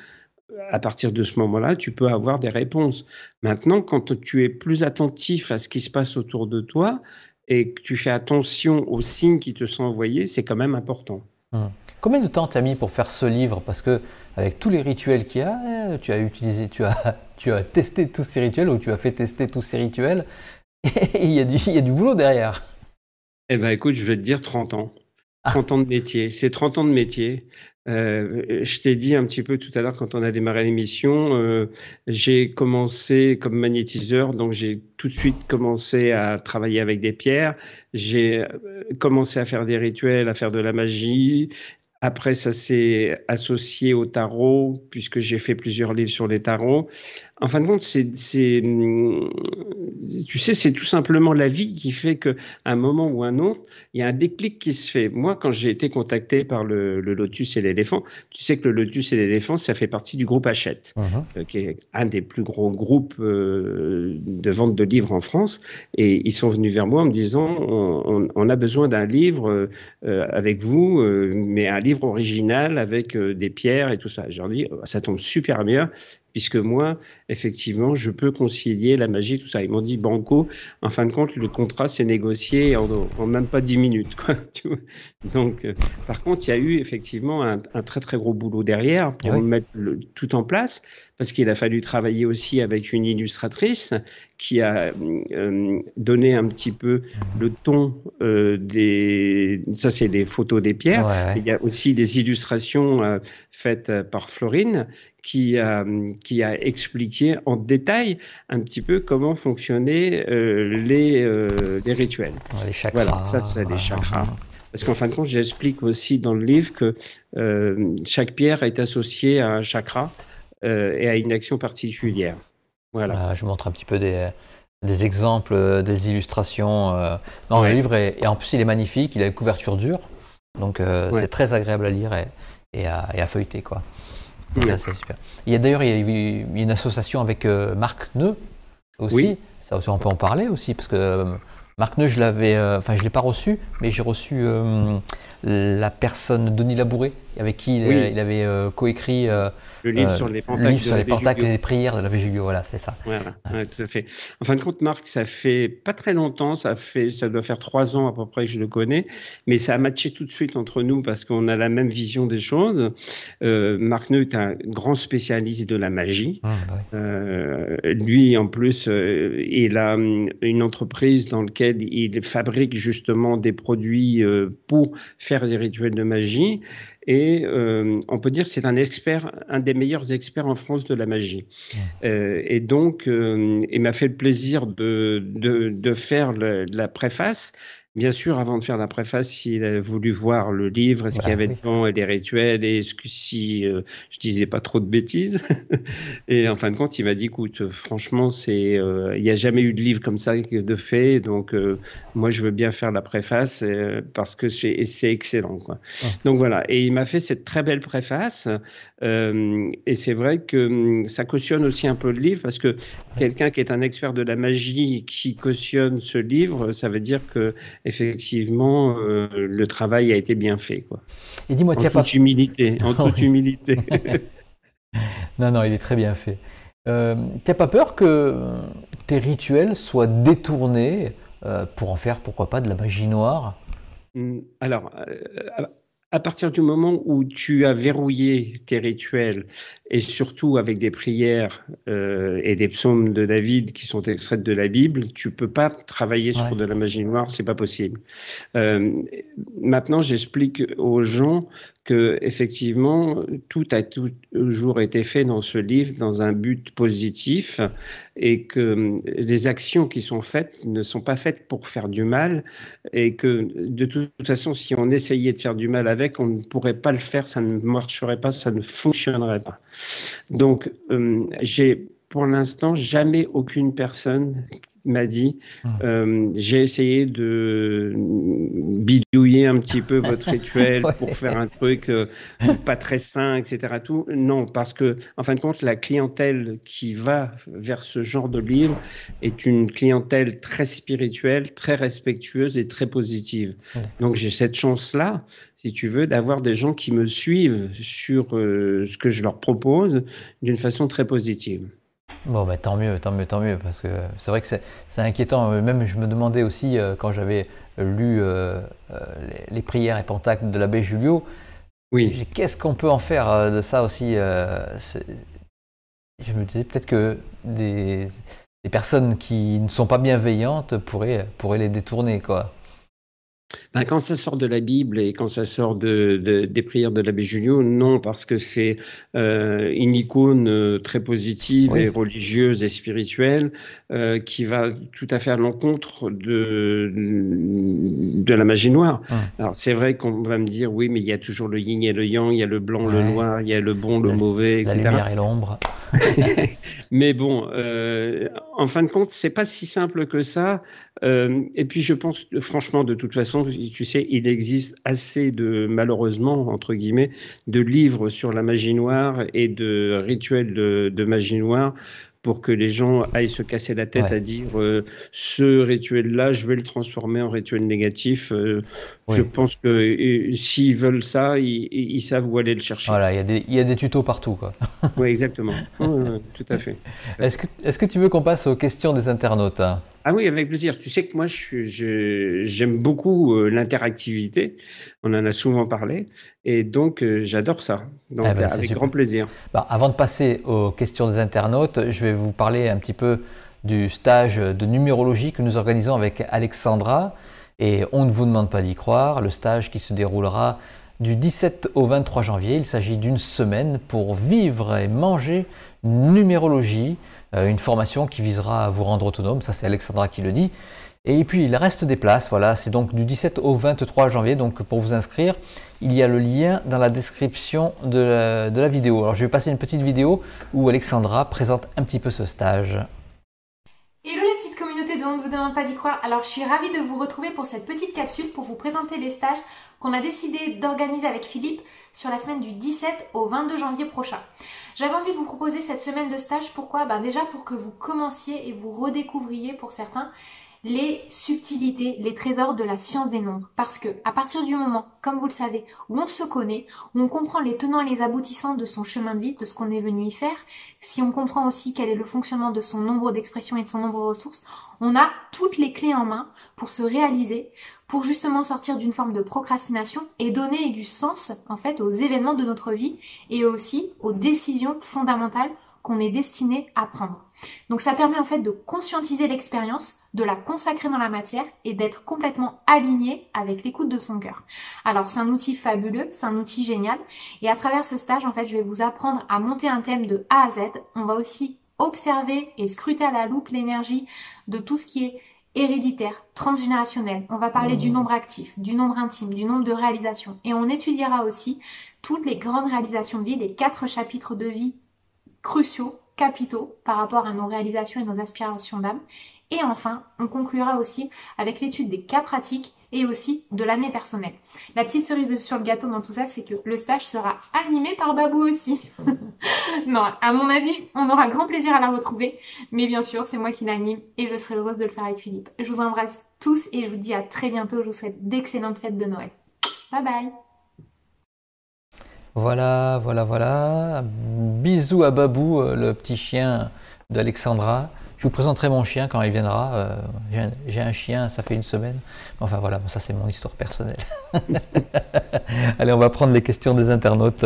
à partir de ce moment-là, tu peux avoir des réponses. Maintenant, quand tu es plus attentif à ce qui se passe autour de toi et que tu fais attention aux signes qui te sont envoyés, c'est quand même important. Hum. Combien de temps tu as mis pour faire ce livre? Parce que avec tous les rituels qu'il y a, tu as utilisé, tu as, tu as testé tous ces rituels ou tu as fait tester tous ces rituels, et il y a du, il y a du boulot derrière. Eh bien, écoute, je vais te dire 30 ans. 30 ans de métier. C'est 30 ans de métier. Euh, je t'ai dit un petit peu tout à l'heure quand on a démarré l'émission, euh, j'ai commencé comme magnétiseur, donc j'ai tout de suite commencé à travailler avec des pierres. J'ai euh, commencé à faire des rituels, à faire de la magie. Après, ça s'est associé au tarot, puisque j'ai fait plusieurs livres sur les tarots. En fin de compte, c'est, tu sais, c'est tout simplement la vie qui fait qu'à un moment ou un autre, il y a un déclic qui se fait. Moi, quand j'ai été contacté par le, Lotus et l'éléphant, tu sais que le Lotus et l'éléphant, ça fait partie du groupe Hachette, uh-huh. euh, qui est un des plus gros groupes euh, de vente de livres en France. Et ils sont venus vers moi en me disant, on, a besoin d'un livre euh, avec vous, mais un livre original avec des pierres et tout ça. Je leur dis, ça tombe super bien puisque moi, effectivement, je peux concilier la magie, tout ça. Ils m'ont dit, Banco, en fin de compte, le contrat s'est négocié en, même pas dix minutes. Quoi, Donc, euh, par contre, il y a eu effectivement un, très très gros boulot derrière pour mettre le, tout en place, parce qu'il a fallu travailler aussi avec une illustratrice qui a euh, donné un petit peu le ton euh, des. Ça, c'est des photos des pierres. Il y a aussi des illustrations faites par Florine qui a, qui a expliqué en détail un petit peu comment fonctionnaient euh, les, euh, les rituels. les chakras. Voilà, ça, c'est les chakras. Parce qu'en fin de compte, j'explique aussi dans le livre que euh, chaque pierre est associée à un chakra et à une action particulière. Voilà. Ah, je montre un petit peu des, des exemples, des illustrations dans le livre. Et, en plus, il est magnifique. Il a une couverture dure. Donc, c'est très agréable à lire et, et, à, et à feuilleter. quoi. Il y a d'ailleurs une association avec euh, Marc Neu aussi. Oui. Ça aussi, on peut en parler aussi parce que euh, Marc Neu, je l'avais, euh, enfin, je l'ai pas reçu, mais j'ai reçu la personne Denis Labouré avec qui il, avait coécrit le livre sur les pentacles, sur les pentacles et les prières de la Julio, voilà, c'est ça. Voilà, tout à fait. En fin de compte, Marc, ça fait pas très longtemps, ça fait, ça doit faire trois ans à peu près que je le connais, mais ça a matché tout de suite entre nous parce qu'on a la même vision des choses. Euh, Marc Neu est un grand spécialiste de la magie. Ah, bah euh, lui, en plus, euh, il a hum, une entreprise dans laquelle il fabrique justement des produits pour faire des rituels de magie. Et euh, on peut dire que c'est un expert, un des meilleurs experts en France de la magie. Euh, et donc, euh, il m'a fait le plaisir de, de, de faire la préface Bien sûr, avant de faire la préface, il a voulu voir le livre, est-ce qu'il y avait dedans et les rituels, et est-ce que si euh, je disais pas trop de bêtises. et en fin de compte, il m'a dit, écoute, franchement, c'est, euh, il n'y a jamais eu de livre comme ça de fait, donc euh, moi, je veux bien faire la préface parce que c'est, c'est excellent. Quoi. Ah. Donc voilà, et il m'a fait cette très belle préface, et c'est vrai que hum, ça cautionne aussi un peu le livre, parce que quelqu'un qui est un expert de la magie qui cautionne ce livre, ça veut dire que effectivement, euh, le travail a été bien fait. Quoi. Et dis-moi, en toute pas... humilité, en toute humilité. non, non, il est très bien fait. Euh, tu n'as pas peur que tes rituels soient détournés euh, pour en faire, pourquoi pas, de la magie noire? Hum, Alors, à partir du moment où tu as verrouillé tes rituels, et surtout avec des prières euh, et des psaumes de David qui sont extraits de la Bible, tu peux pas travailler sur de la magie noire, c'est pas possible. Euh, maintenant, j'explique aux gens que effectivement tout a toujours été fait dans ce livre dans un but positif et que les actions qui sont faites ne sont pas faites pour faire du mal et que de toute façon si on essayait de faire du mal avec on ne pourrait pas le faire ça ne marcherait pas ça ne fonctionnerait pas donc euh, j'ai pour l'instant, jamais aucune personne m'a dit ah. euh, j'ai essayé de bidouiller un petit peu votre rituel pour faire un truc euh, pas très sain, etc. Tout. Non, parce que, en fin de compte, la clientèle qui va vers ce genre de livre est une clientèle très spirituelle, très respectueuse et très positive. Donc j'ai cette chance-là, si tu veux, d'avoir des gens qui me suivent sur euh, ce que je leur propose d'une façon très positive. Bon, bah, tant mieux, tant mieux, tant mieux, parce que c'est vrai que c'est inquiétant. Même je me demandais aussi, euh, quand j'avais lu euh, euh, les, prières et pentacles de l'abbé Julio, oui. qu'est-ce qu'on peut en faire de ça aussi Je me disais peut-être que des, des, personnes qui ne sont pas bienveillantes pourraient, pourraient les détourner, quoi. Ben, quand ça sort de la Bible et quand ça sort de, de des prières de l'abbé Julio, non, parce que c'est euh, une icône euh, très positive et religieuse et spirituelle euh, qui va tout à fait à l'encontre de, de la magie noire. Alors c'est vrai qu'on va me dire, oui, mais il y a toujours le yin et le yang, il y a le blanc, le noir, il y a le bon, le mauvais, etc. La lumière et l'ombre. mais bon, euh, en fin de compte, c'est pas si simple que ça. Et puis je pense, franchement, de toute façon, tu sais, il existe assez de, malheureusement, entre guillemets, de livres sur la magie noire et de rituels de, magie noire pour que les gens aillent se casser la tête à dire euh, ce rituel-là, je vais le transformer en rituel négatif. Euh, je pense que s'ils veulent ça, ils, savent où aller le chercher. Voilà, il y, a des tutos partout. Oui, exactement. tout à fait. Est-ce que, est que tu veux qu'on passe aux questions des internautes hein? Ah oui, avec plaisir. Tu sais que moi, j'aime beaucoup euh, l'interactivité. On en a souvent parlé. Et donc, euh, j'adore ça. Donc, eh ben, avec grand plaisir. Bah, avant de passer aux questions des internautes, je vais vous parler un petit peu du stage de numérologie que nous organisons avec Alexandra. Et on ne vous demande pas d'y croire. Le stage qui se déroulera du 17 au 23 janvier. Il s'agit d'une semaine pour vivre et manger numérologie. Euh, une formation qui visera à vous rendre autonome, ça c'est Alexandra qui le dit. Et puis il reste des places, voilà, c'est donc du 17 au 23 janvier, donc pour vous inscrire, il y a le lien dans la description de la, vidéo. Alors je vais passer une petite vidéo où Alexandra présente un petit peu ce stage. On ne vous demande pas d'y croire, alors je suis ravie de vous retrouver pour cette petite capsule pour vous présenter les stages qu'on a décidé d'organiser avec Philippe sur la semaine du 17 au 22 janvier prochain. J'avais envie de vous proposer cette semaine de stage, pourquoi? Ben Déjà pour que vous commenciez et vous redécouvriez pour certains les subtilités, les trésors de la science des nombres. Parce que à partir du moment, comme vous le savez, où on se connaît, où on comprend les tenants et les aboutissants de son chemin de vie, de ce qu'on est venu y faire, si on comprend aussi quel est le fonctionnement de son nombre d'expressions et de son nombre de ressources, on a toutes les clés en main pour se réaliser, pour justement sortir d'une forme de procrastination et donner du sens en fait aux événements de notre vie et aussi aux décisions fondamentales qu'on est destiné à prendre. Donc ça permet en fait de conscientiser l'expérience, de la consacrer dans la matière et d'être complètement aligné avec l'écoute de son cœur. Alors c'est un outil fabuleux, c'est un outil génial et à travers ce stage en fait je vais vous apprendre à monter un thème de A à Z. On va aussi observer et scruter à la loupe l'énergie de tout ce qui est héréditaire, transgénérationnel. On va parler du mmh. nombre actif, du nombre intime, du nombre de réalisations. Et on étudiera aussi toutes les grandes réalisations de vie, les quatre chapitres de vie cruciaux, capitaux par rapport à nos réalisations et nos aspirations d'âme. Et enfin, on conclura aussi avec l'étude des cas pratiques et aussi de l'année personnelle. La petite cerise sur le gâteau dans tout ça, c'est que le stage sera animé par Babou aussi. non, à mon avis, on aura grand plaisir à la retrouver, mais bien sûr, c'est moi qui l'anime et je serai heureuse de le faire avec Philippe. Je vous embrasse tous et je vous dis à très bientôt. Je vous souhaite d'excellentes fêtes de Noël. Bye bye voilà, voilà, voilà. Bisous à Babou, euh, le petit chien d'Alexandra. Je vous présenterai mon chien quand il viendra. Euh, j'ai un chien, ça fait une semaine. Enfin voilà, ça c'est mon histoire personnelle. Allez, on va prendre les questions des internautes.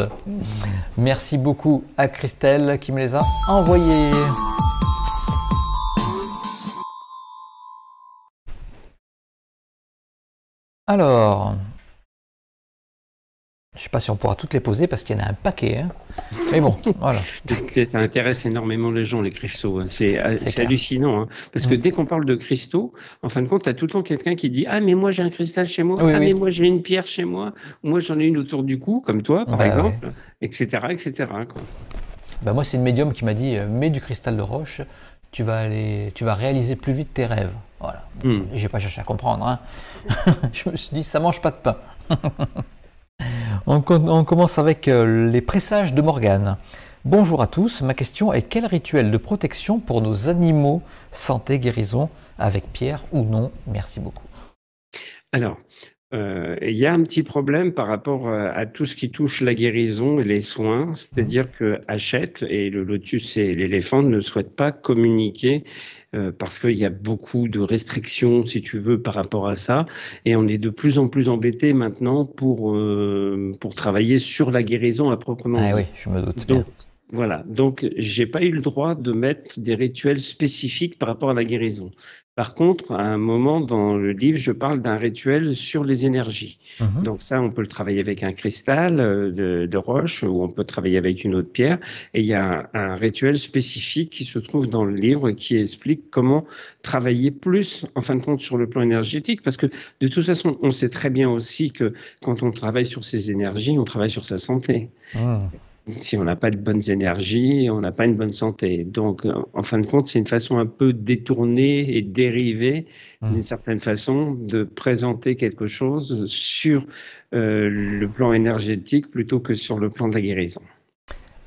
Merci beaucoup à Christelle qui me les a envoyées. Alors, je ne sais pas si on pourra toutes les poser parce qu'il y en a un paquet. Hein. Mais bon, voilà. Ça intéresse énormément les gens, les cristaux. Hein. C'est hallucinant. Hein. Parce que mm. dès qu'on parle de cristaux, en fin de compte, tu as tout le temps quelqu'un qui dit Ah, mais moi j'ai un cristal chez moi. ah, mais moi j'ai une pierre chez moi. Moi j'en ai une autour du cou, comme toi, par exemple, etc. etc. Quoi. Bah, moi, c'est une médium qui m'a dit euh, Mets du cristal de roche, tu vas, aller, tu vas réaliser plus vite tes rêves. Voilà. Mm. Je n'ai pas cherché à comprendre. je me suis dit Ça mange pas de pain. On, commence avec euh, les pressages de Morgane. Bonjour à tous, ma question est quel rituel de protection pour nos animaux, santé, guérison, avec Pierre ou non? Merci beaucoup. Alors, euh, il y a un petit problème par rapport euh, à tout ce qui touche la guérison et les soins, c'est-à-dire mmh. que Hachette et le lotus et l'éléphant ne souhaitent pas communiquer euh, parce qu'il y a beaucoup de restrictions, si tu veux, par rapport à ça. Et on est de plus en plus embêté maintenant pour, pour travailler sur la guérison à proprement ah, oui, je me doute. bien. Voilà, donc j'ai pas eu le droit de mettre des rituels spécifiques par rapport à la guérison. Par contre, à un moment dans le livre, je parle d'un rituel sur les énergies. Mhm. Donc ça, on peut le travailler avec un cristal euh, de, roche ou on peut travailler avec une autre pierre. Et il y a un, rituel spécifique qui se trouve dans le livre qui explique comment travailler plus, en fin de compte, sur le plan énergétique. Parce que de toute façon, on sait très bien aussi que quand on travaille sur ces énergies, on travaille sur sa santé. Ah si on n'a pas de bonnes énergies, on n'a pas une bonne santé. Donc, en fin de compte, c'est une façon un peu détournée et dérivée, mmh. d'une certaine façon, de présenter quelque chose sur euh, le plan énergétique plutôt que sur le plan de la guérison.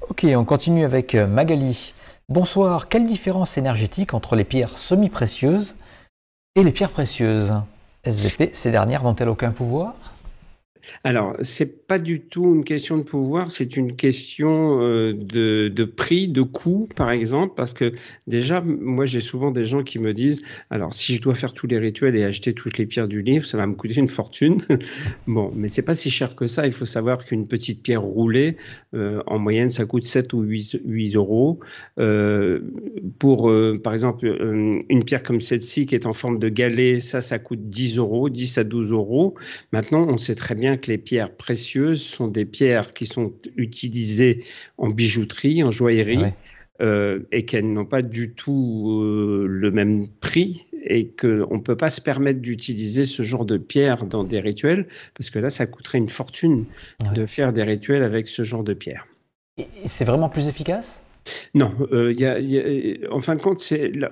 Ok, on continue avec euh, Magali. Bonsoir, quelle différence énergétique entre les pierres semi-précieuses et les pierres précieuses? SVP, ces dernières n'ont-elles aucun pouvoir? Alors, c'est pas du tout une question de pouvoir, c'est une question euh, de, prix, de coût, par exemple, parce que déjà, moi, j'ai souvent des gens qui me disent, alors, si je dois faire tous les rituels et acheter toutes les pierres du livre, ça va me coûter une fortune. bon, mais c'est pas si cher que ça. Il faut savoir qu'une petite pierre roulée, euh, en moyenne, ça coûte 7 ou 8, 8 euros. Euh, pour, par exemple, une pierre comme celle-ci qui est en forme de galet, ça, ça coûte 10 euros, 10 à 12 euros. Maintenant, on sait très bien que les pierres précieuses sont des pierres qui sont utilisées en bijouterie, en joaillerie, euh, et qu'elles n'ont pas du tout euh, le même prix et qu'on ne peut pas se permettre d'utiliser ce genre de pierres dans des rituels, parce que là, ça coûterait une fortune de faire des rituels avec ce genre de pierres. Et c'est vraiment plus efficace? Non, euh, y a, en fin de compte,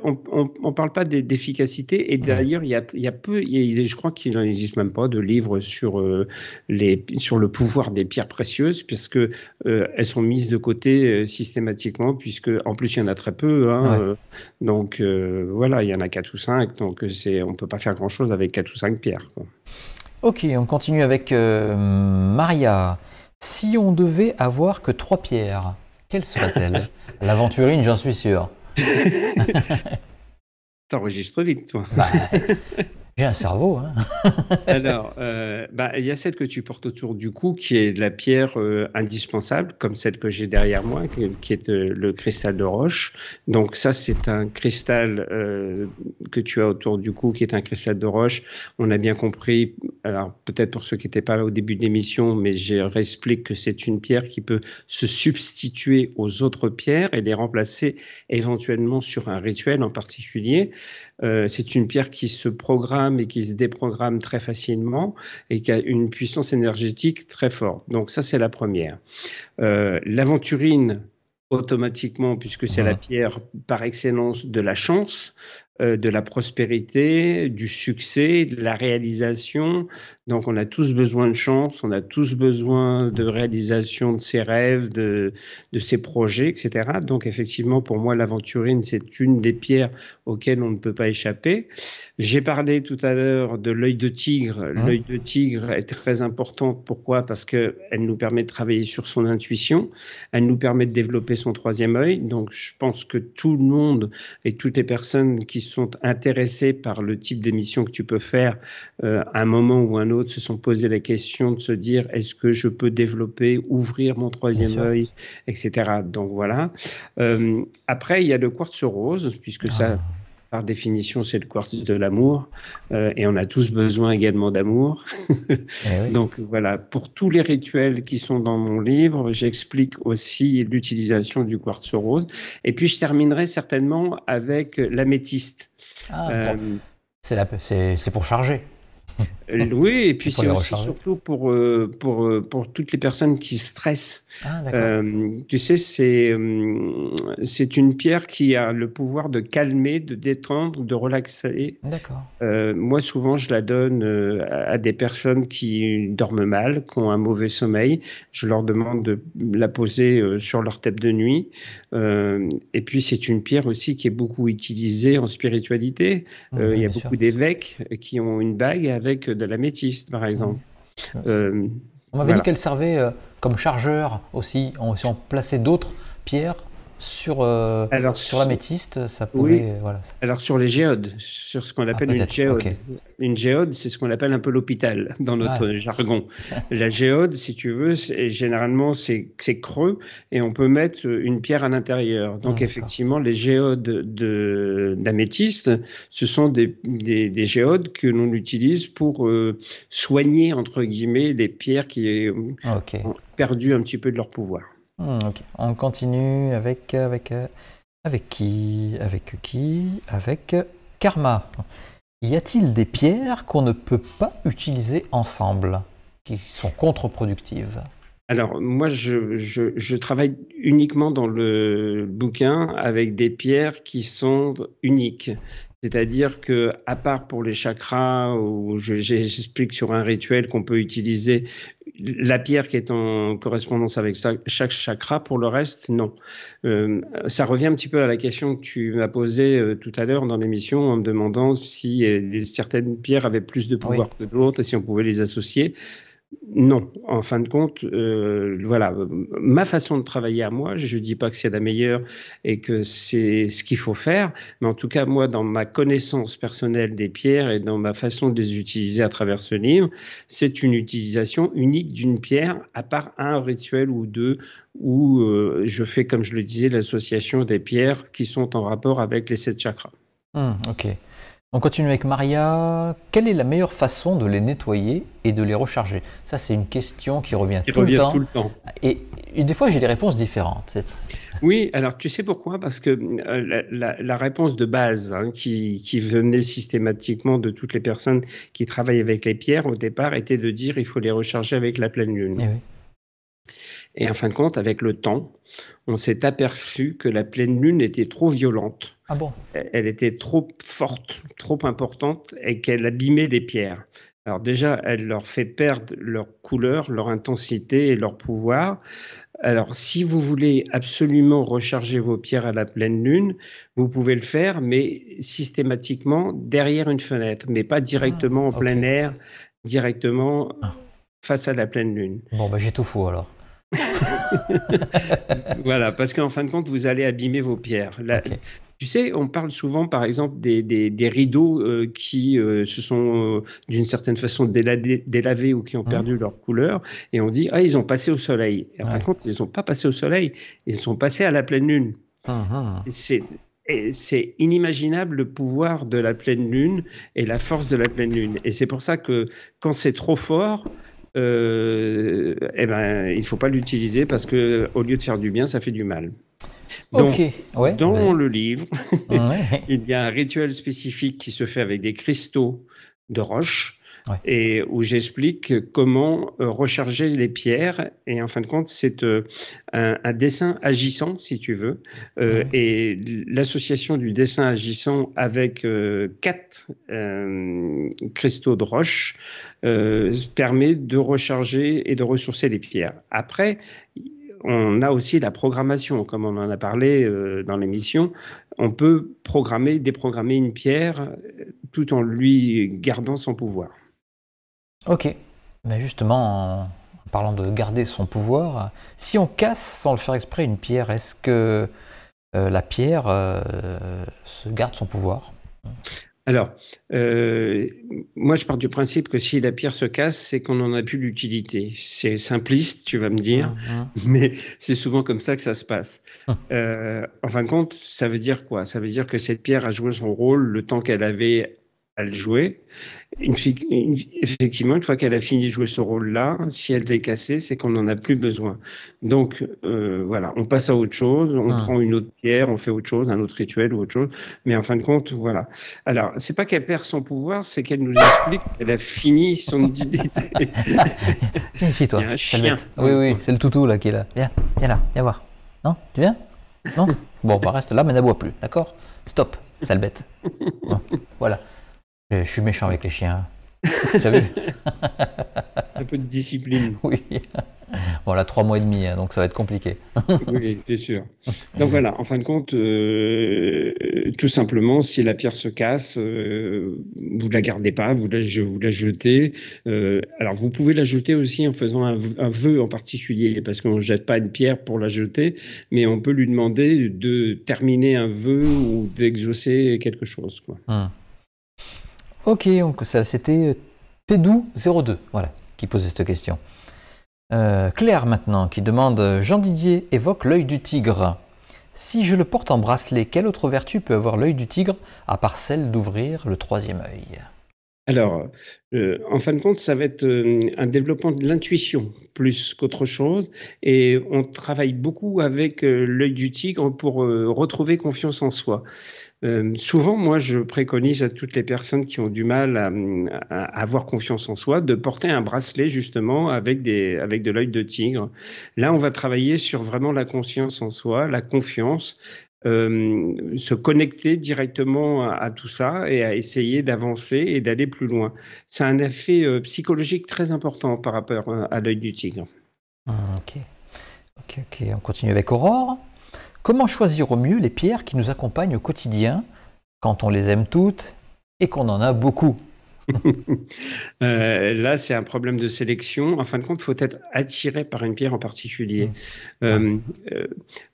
on ne parle pas d'efficacité. Et d'ailleurs, il y a, y a, peu, je crois qu'il n'existe même pas de livre sur, euh, les, sur le pouvoir des pierres précieuses, puisque euh, elles sont mises de côté euh, systématiquement, puisque en plus, il y en a très peu. Hein, donc voilà, il y en a 4 ou 5. Donc on ne peut pas faire grand-chose avec 4 ou 5 pierres. Ok, on continue avec Maria. Si on devait avoir que trois pierres, quelle serait-elle L'aventurine, j'en suis sûr. T'enregistres vite, toi. Bah, j'ai un cerveau. Hein. Alors, euh, bah, il y a celle que tu portes autour du cou, qui est la pierre euh, indispensable, comme celle que j'ai derrière moi, qui, est euh, le cristal de roche. Donc ça, c'est un cristal que tu as autour du cou, qui est un cristal de roche. On a bien compris, alors peut-être pour ceux qui n'étaient pas là au début de l'émission, mais je réexplique que c'est une pierre qui peut se substituer aux autres pierres et les remplacer éventuellement sur un rituel en particulier. Euh, c'est une pierre qui se programme et qui se déprogramme très facilement et qui a une puissance énergétique très forte. Donc ça, c'est la première. Euh, l'aventurine, automatiquement, puisque c'est la pierre par excellence de la chance, euh, de la prospérité, du succès, de la réalisation. Donc on a tous besoin de chance, on a tous besoin de réalisation de ses rêves, de, de ses projets, etc. Donc effectivement, pour moi, l'aventurine, c'est une des pierres auxquelles on ne peut pas échapper. J'ai parlé tout à l'heure de l'œil de tigre. Hein? L'œil de tigre est très importante. Pourquoi? Parce qu'elle nous permet de travailler sur son intuition, elle nous permet de développer son troisième œil. Donc je pense que tout le monde et toutes les personnes qui sont intéressés par le type d'émission que tu peux faire, euh, à un moment ou un autre, se sont posé la question de se dire est-ce que je peux développer, ouvrir mon troisième œil, etc. Donc voilà. Euh, après, il y a le quartz rose, puisque ça, ah. par définition, c'est le quartz de l'amour, euh, et on a tous besoin également d'amour. Eh Donc voilà, pour tous les rituels qui sont dans mon livre, j'explique aussi l'utilisation du quartz rose. Et puis je terminerai certainement avec l'améthyste. Ah, euh, c'est pour charger. Euh, oui, et puis c'est aussi surtout pour, euh, pour, euh, pour toutes les personnes qui stressent. Ah, tu sais, c'est c'est une pierre qui a le pouvoir de calmer, de détendre, de relaxer. D'accord. moi, souvent, je la donne à des personnes qui dorment mal, qui ont un mauvais sommeil. Je leur demande de la poser sur leur tête de nuit. et puis, c'est une pierre aussi qui est beaucoup utilisée en spiritualité. il y a beaucoup d'évêques qui ont une bague avec de l'améthyste, par exemple. Euh, on m'avait dit qu'elle servait euh, comme chargeur aussi. On, si on plaçait d'autres pierres, sur, euh, alors, sur l'améthyste, ça pouvait. Voilà. Alors sur les géodes, sur ce qu'on ah, appelle une géode. Une géode, c'est ce qu'on appelle un peu l'hôpital dans notre jargon. La géode, si tu veux, généralement c'est creux et on peut mettre une pierre à l'intérieur. Donc ah, effectivement, les géodes d'améthyste, ce sont des, des, des géodes que l'on utilise pour euh, soigner entre guillemets les pierres qui ont perdu un petit peu de leur pouvoir. Hmm, On continue avec, avec, qui Avec qui Avec Karma. Y a-t-il des pierres qu'on ne peut pas utiliser ensemble, qui sont contre-productives? Alors, moi, je, travaille uniquement dans le bouquin avec des pierres qui sont uniques. C'est-à-dire que, à part pour les chakras, où j'explique sur un rituel qu'on peut utiliser la pierre qui est en correspondance avec chaque chakra, pour le reste, non. Euh, ça revient un petit peu à la question que tu m'as posée euh, tout à l'heure dans l'émission en me demandant si euh, certaines pierres avaient plus de pouvoir que d'autres et si on pouvait les associer. Non, en fin de compte, euh, voilà, ma façon de travailler à moi, je ne dis pas que c'est la meilleure et que c'est ce qu'il faut faire, mais en tout cas, moi, dans ma connaissance personnelle des pierres et dans ma façon de les utiliser à travers ce livre, c'est une utilisation unique d'une pierre, à part un rituel ou deux où euh, je fais, comme je le disais, l'association des pierres qui sont en rapport avec les sept chakras. Hum, ok. On continue avec Maria. Quelle est la meilleure façon de les nettoyer et de les recharger? Ça, c'est une question qui revient, tout, le temps. Et, des fois, j'ai des réponses différentes. Oui, alors tu sais pourquoi? Parce que euh, la, réponse de base hein, qui, venait systématiquement de toutes les personnes qui travaillent avec les pierres au départ était de dire il faut les recharger avec la pleine lune. Et, et en fin de compte, avec le temps, on s'est aperçu que la pleine lune était trop violente ah bon Elle était trop forte, trop importante et qu'elle abîmait les pierres. Alors déjà, elle leur fait perdre leur couleur, leur intensité et leur pouvoir. Alors, si vous voulez absolument recharger vos pierres à la pleine lune, vous pouvez le faire, mais systématiquement derrière une fenêtre, mais pas directement en ah, plein air, directement ah. face à la pleine lune. Bon, bah, j'ai tout faux alors. voilà, parce qu'en fin de compte, vous allez abîmer vos pierres. Tu sais, on parle souvent, par exemple, des, des, rideaux euh, qui euh, se sont, euh, d'une certaine façon, délavés, ou qui ont mmh. perdu leur couleur, et on dit, ah, ils ont passé au soleil. Et de compte, ils n'ont pas passé au soleil, ils sont passés à la pleine lune. Mmh. C'est inimaginable le pouvoir de la pleine lune et la force de la pleine lune. Et c'est pour ça que quand c'est trop fort, euh, eh ben, il ne faut pas l'utiliser parce que au lieu de faire du bien, ça fait du mal. Donc, dans le livre, il y a un rituel spécifique qui se fait avec des cristaux de roche et où j'explique comment euh, recharger les pierres. Et en fin de compte, c'est euh, un, dessin agissant, si tu veux. Euh, et l'association du dessin agissant avec quatre cristaux de roche permet de recharger et de ressourcer les pierres. Après, on a aussi la programmation, comme on en a parlé dans l'émission. On peut programmer, déprogrammer une pierre tout en lui gardant son pouvoir. Ok. Mais justement, en parlant de garder son pouvoir, si on casse sans le faire exprès une pierre, est-ce que euh, la pierre euh, garde son pouvoir? Alors, euh, moi, je pars du principe que si la pierre se casse, c'est qu'on n'en a plus l'utilité. C'est simpliste, tu vas me dire, mmh, mmh. mais c'est souvent comme ça que ça se passe. Mmh. en fin de compte, ça veut dire quoi? Ça veut dire que cette pierre a joué son rôle le temps qu'elle avait à le jouer. effectivement, une fois qu'elle a fini de jouer ce rôle-là, si elle est cassée, c'est qu'on n'en a plus besoin. Donc euh, voilà, on passe à autre chose, on ah. prend une autre pierre, on fait autre chose, un autre rituel ou autre chose. Mais en fin de compte, voilà. Alors, c'est pas qu'elle perd son pouvoir, c'est qu'elle nous explique qu'elle a fini son viens ici, toi. chien. Oui, oui, c'est le toutou là qui est là. Viens, viens là, viens voir. Non Tu viens? Non? Bon, bah reste là, mais n'aboie plus, d'accord? Stop, sale bête. voilà. Je suis méchant avec les chiens. Un peu de discipline. Oui. Bon, là, trois mois et demi, hein, donc ça va être compliqué. oui, c'est sûr. Donc voilà, en fin de compte, euh, tout simplement, si la pierre se casse, euh, vous ne la gardez pas, vous la, vous la jetez. Euh, alors, vous pouvez la jeter aussi en faisant un, vœu en particulier, parce qu'on ne jette pas une pierre pour la jeter, mais on peut lui demander de terminer un vœu ou d'exaucer quelque chose. Quoi. Hmm. Ok, donc ça c'était Tédou02, voilà, qui posait cette question. Euh, Claire maintenant, qui demande Jean Didier évoque l'œil du tigre. Si je le porte en bracelet, quelle autre vertu peut avoir l'œil du tigre à part celle d'ouvrir le troisième œil? Alors, euh, en fin de compte, ça va être euh, un développement de l'intuition plus qu'autre chose. Et on travaille beaucoup avec l'œil du tigre pour retrouver confiance en soi. Euh, souvent, moi, je préconise à toutes les personnes qui ont du mal à, avoir confiance en soi de porter un bracelet justement avec, avec de l'œil de tigre. Là, on va travailler sur vraiment la conscience en soi, la confiance, euh, se connecter directement à, tout ça et à essayer d'avancer et d'aller plus loin. C'est un effet euh, psychologique très important par rapport à, l'œil du tigre. Ah. Ok, ok. On continue avec Aurore. Comment choisir au mieux les pierres qui nous accompagnent au quotidien quand on les aime toutes et qu'on en a beaucoup? Euh, là, c'est un problème de sélection. En fin de compte, il faut être attiré par une pierre en particulier. Mmh. Euh, euh,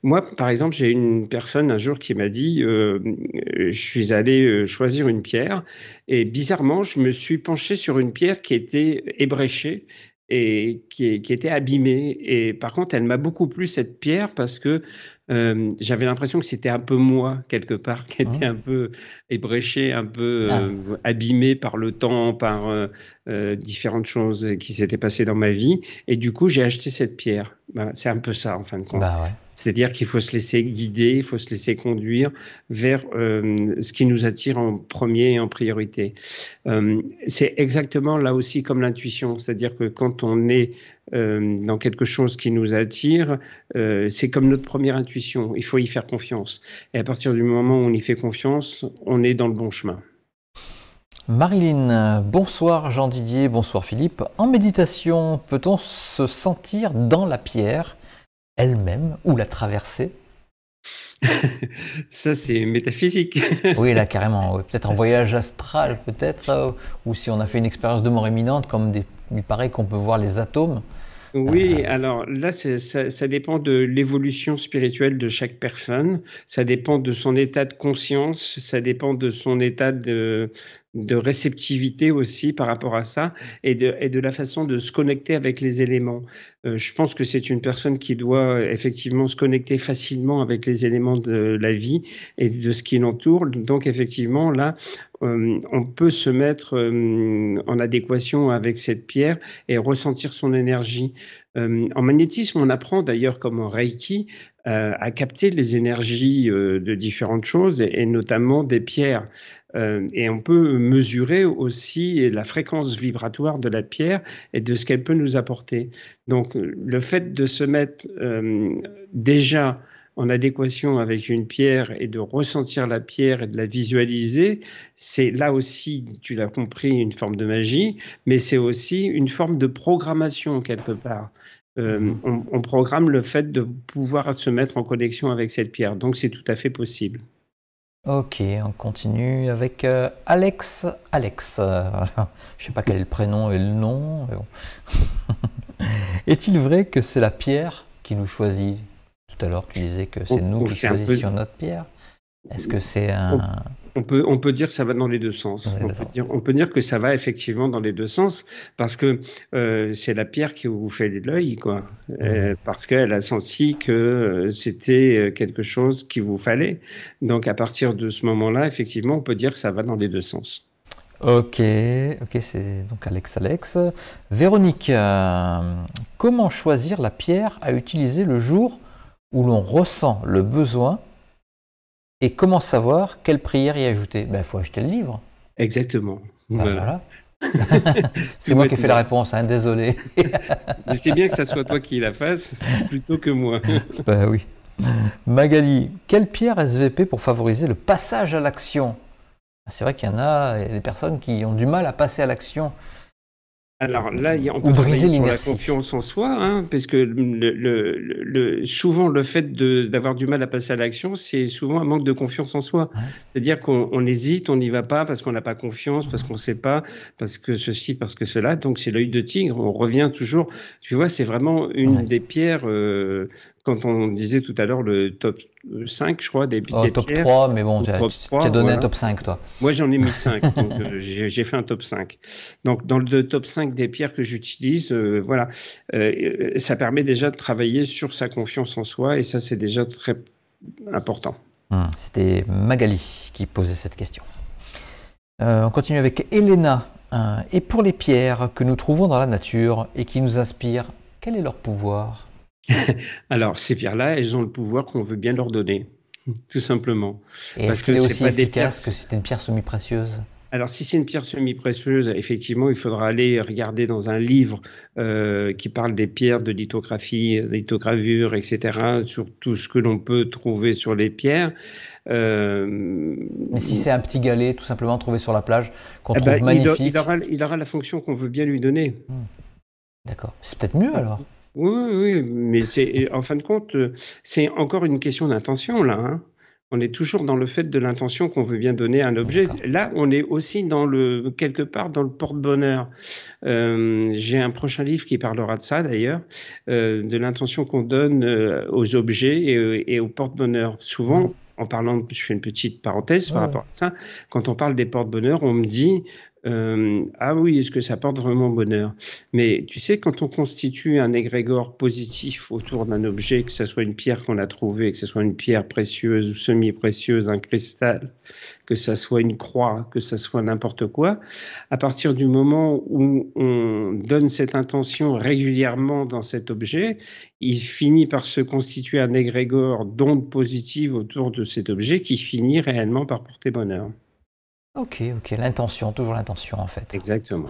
moi, par exemple, j'ai une personne un jour qui m'a dit Je suis allé choisir une pierre et bizarrement, je me suis penché sur une pierre qui était ébréchée et qui, qui, était abîmée. Et par contre, elle m'a beaucoup plu cette pierre parce que euh, j'avais l'impression que c'était un peu moi, quelque part, qui était mmh. un peu ébréché, un peu ah. euh, abîmé par le temps, par euh, différentes choses qui s'étaient passées dans ma vie. Et du coup, j'ai acheté cette pierre. Bah, c'est un peu ça, en fin de compte. Bah C'est-à-dire qu'il faut se laisser guider, il faut se laisser conduire vers ce qui nous attire en premier et en priorité. c'est exactement là aussi comme l'intuition, c'est-à-dire que quand on est euh, dans quelque chose qui nous attire, euh, c'est comme notre première intuition. Il faut y faire confiance. Et à partir du moment où on y fait confiance, on est dans le bon chemin. Marilyn, bonsoir Jean Didier, bonsoir Philippe. En méditation, peut-on se sentir dans la pierre? Elle-même ou la traverser Ça, c'est métaphysique. oui, là, carrément. Peut-être en voyage astral, peut-être, euh, ou si on a fait une expérience de mort imminente, comme il paraît qu'on peut voir les atomes. Oui, alors là, ça, ça, dépend de l'évolution spirituelle de chaque personne, ça dépend de son état de conscience, ça dépend de son état de, de réceptivité aussi par rapport à ça et de, et de la façon de se connecter avec les éléments. Euh, je pense que c'est une personne qui doit effectivement se connecter facilement avec les éléments de la vie et de ce qui l'entoure. Donc effectivement, là, euh, on peut se mettre euh, en adéquation avec cette pierre et ressentir son énergie. en magnétisme, on apprend d'ailleurs comme en Reiki à capter les énergies de différentes choses et notamment des pierres. Euh, et on peut mesurer aussi la fréquence vibratoire de la pierre et de ce qu'elle peut nous apporter. Donc le fait de se mettre euh, déjà en adéquation avec une pierre et de ressentir la pierre et de la visualiser, c'est là aussi, tu l'as compris, une forme de magie, mais c'est aussi une forme de programmation quelque part. Euh, mmh. on, on, programme le fait de pouvoir se mettre en connexion avec cette pierre. Donc c'est tout à fait possible. Ok, on continue avec euh, Alex. Alex, euh, je ne sais pas quel est le prénom et le nom. Est-il vrai que c'est la pierre qui nous choisit? Tout à l'heure, tu disais que c'est nous qui choisissions notre pierre. Est-ce que c'est un... On peut, on peut dire que ça va dans les deux sens. on, peut dire, que ça va effectivement dans les deux sens parce que euh, c'est la pierre qui vous fait l'œil, quoi. Euh, parce qu'elle a senti que euh, c'était quelque chose qu'il vous fallait. Donc à partir de ce moment-là, effectivement, on peut dire que ça va dans les deux sens. Ok, ok, c'est donc Alex Alex. Véronique, comment choisir la pierre à utiliser le jour où l'on ressent le besoin et comment savoir quelle prière y ajouter Il ben, faut acheter le livre. Exactement. Ben, voilà. c'est moi qui ai fait la réponse, hein, désolé. Mais c'est bien que ce soit toi qui la fasse plutôt que moi. ben oui. Magali, quelle pierre SVP pour favoriser le passage à l'action? C'est vrai qu'il y en a des personnes qui ont du mal à passer à l'action alors là, on peut briser la confiance en soi, hein, parce que le, le, souvent le fait d'avoir du mal à passer à l'action, c'est souvent un manque de confiance en soi. C'est-à-dire qu'on hésite, on n'y va pas parce qu'on n'a pas confiance, parce qu'on ne sait pas, parce que ceci, parce que cela. Donc c'est l'œil de tigre. On revient toujours. Tu vois, c'est vraiment une des pierres euh, quand on disait tout à l'heure le top 5, je crois, des, oh, top 3, mais bon, tu as, donné un top 5, toi. Moi, j'en ai mis 5, donc euh, j'ai fait un top 5. Donc, dans le top 5 des pierres que j'utilise, euh, voilà, euh, ça permet déjà de travailler sur sa confiance en soi, et ça, c'est déjà très important. Hum, c'était Magali qui posait cette question. on continue avec Elena. et pour les pierres que nous trouvons dans la nature et qui nous inspirent, quel est leur pouvoir? Alors, ces pierres-là, elles ont le pouvoir qu'on veut bien leur donner, tout simplement. Et Parce que c'est aussi efficace que c'est une pierre semi-précieuse? Alors, si c'est une pierre semi-précieuse, effectivement, il faudra aller regarder dans un livre euh, qui parle des pierres de lithographie, lithogravure, etc., sur tout ce que l'on peut trouver sur les pierres. Euh, Mais si c'est un petit galet, tout simplement trouvé sur la plage, qu'on eh trouve ben, magnifique. Il, aura, il, aura, la fonction qu'on veut bien lui donner. Hmm. D'accord. C'est peut-être mieux alors. Oui, oui, mais c'est en fin de compte, euh, c'est encore une question d'intention là. Hein. On est toujours dans le fait de l'intention qu'on veut bien donner à un objet. Là, on est aussi dans le quelque part dans le porte-bonheur. Euh, j'ai un prochain livre qui parlera de ça d'ailleurs, euh, de l'intention qu'on donne aux objets et, au porte-bonheur. Souvent, en parlant, je fais une petite parenthèse par rapport à ça. Quand on parle des porte-bonheur, on me dit euh, ah oui, est-ce que ça porte vraiment bonheur? Mais tu sais, quand on constitue un égrégore positif autour d'un objet, que ce soit une pierre qu'on a trouvée, que ce soit une pierre précieuse ou semi-précieuse, un cristal, que ce soit une croix, que ce soit n'importe quoi, à partir du moment où on donne cette intention régulièrement dans cet objet, il finit par se constituer un égrégore d'ondes positives autour de cet objet qui finit réellement par porter bonheur. Ok, ok, l'intention, toujours l'intention en fait. Exactement.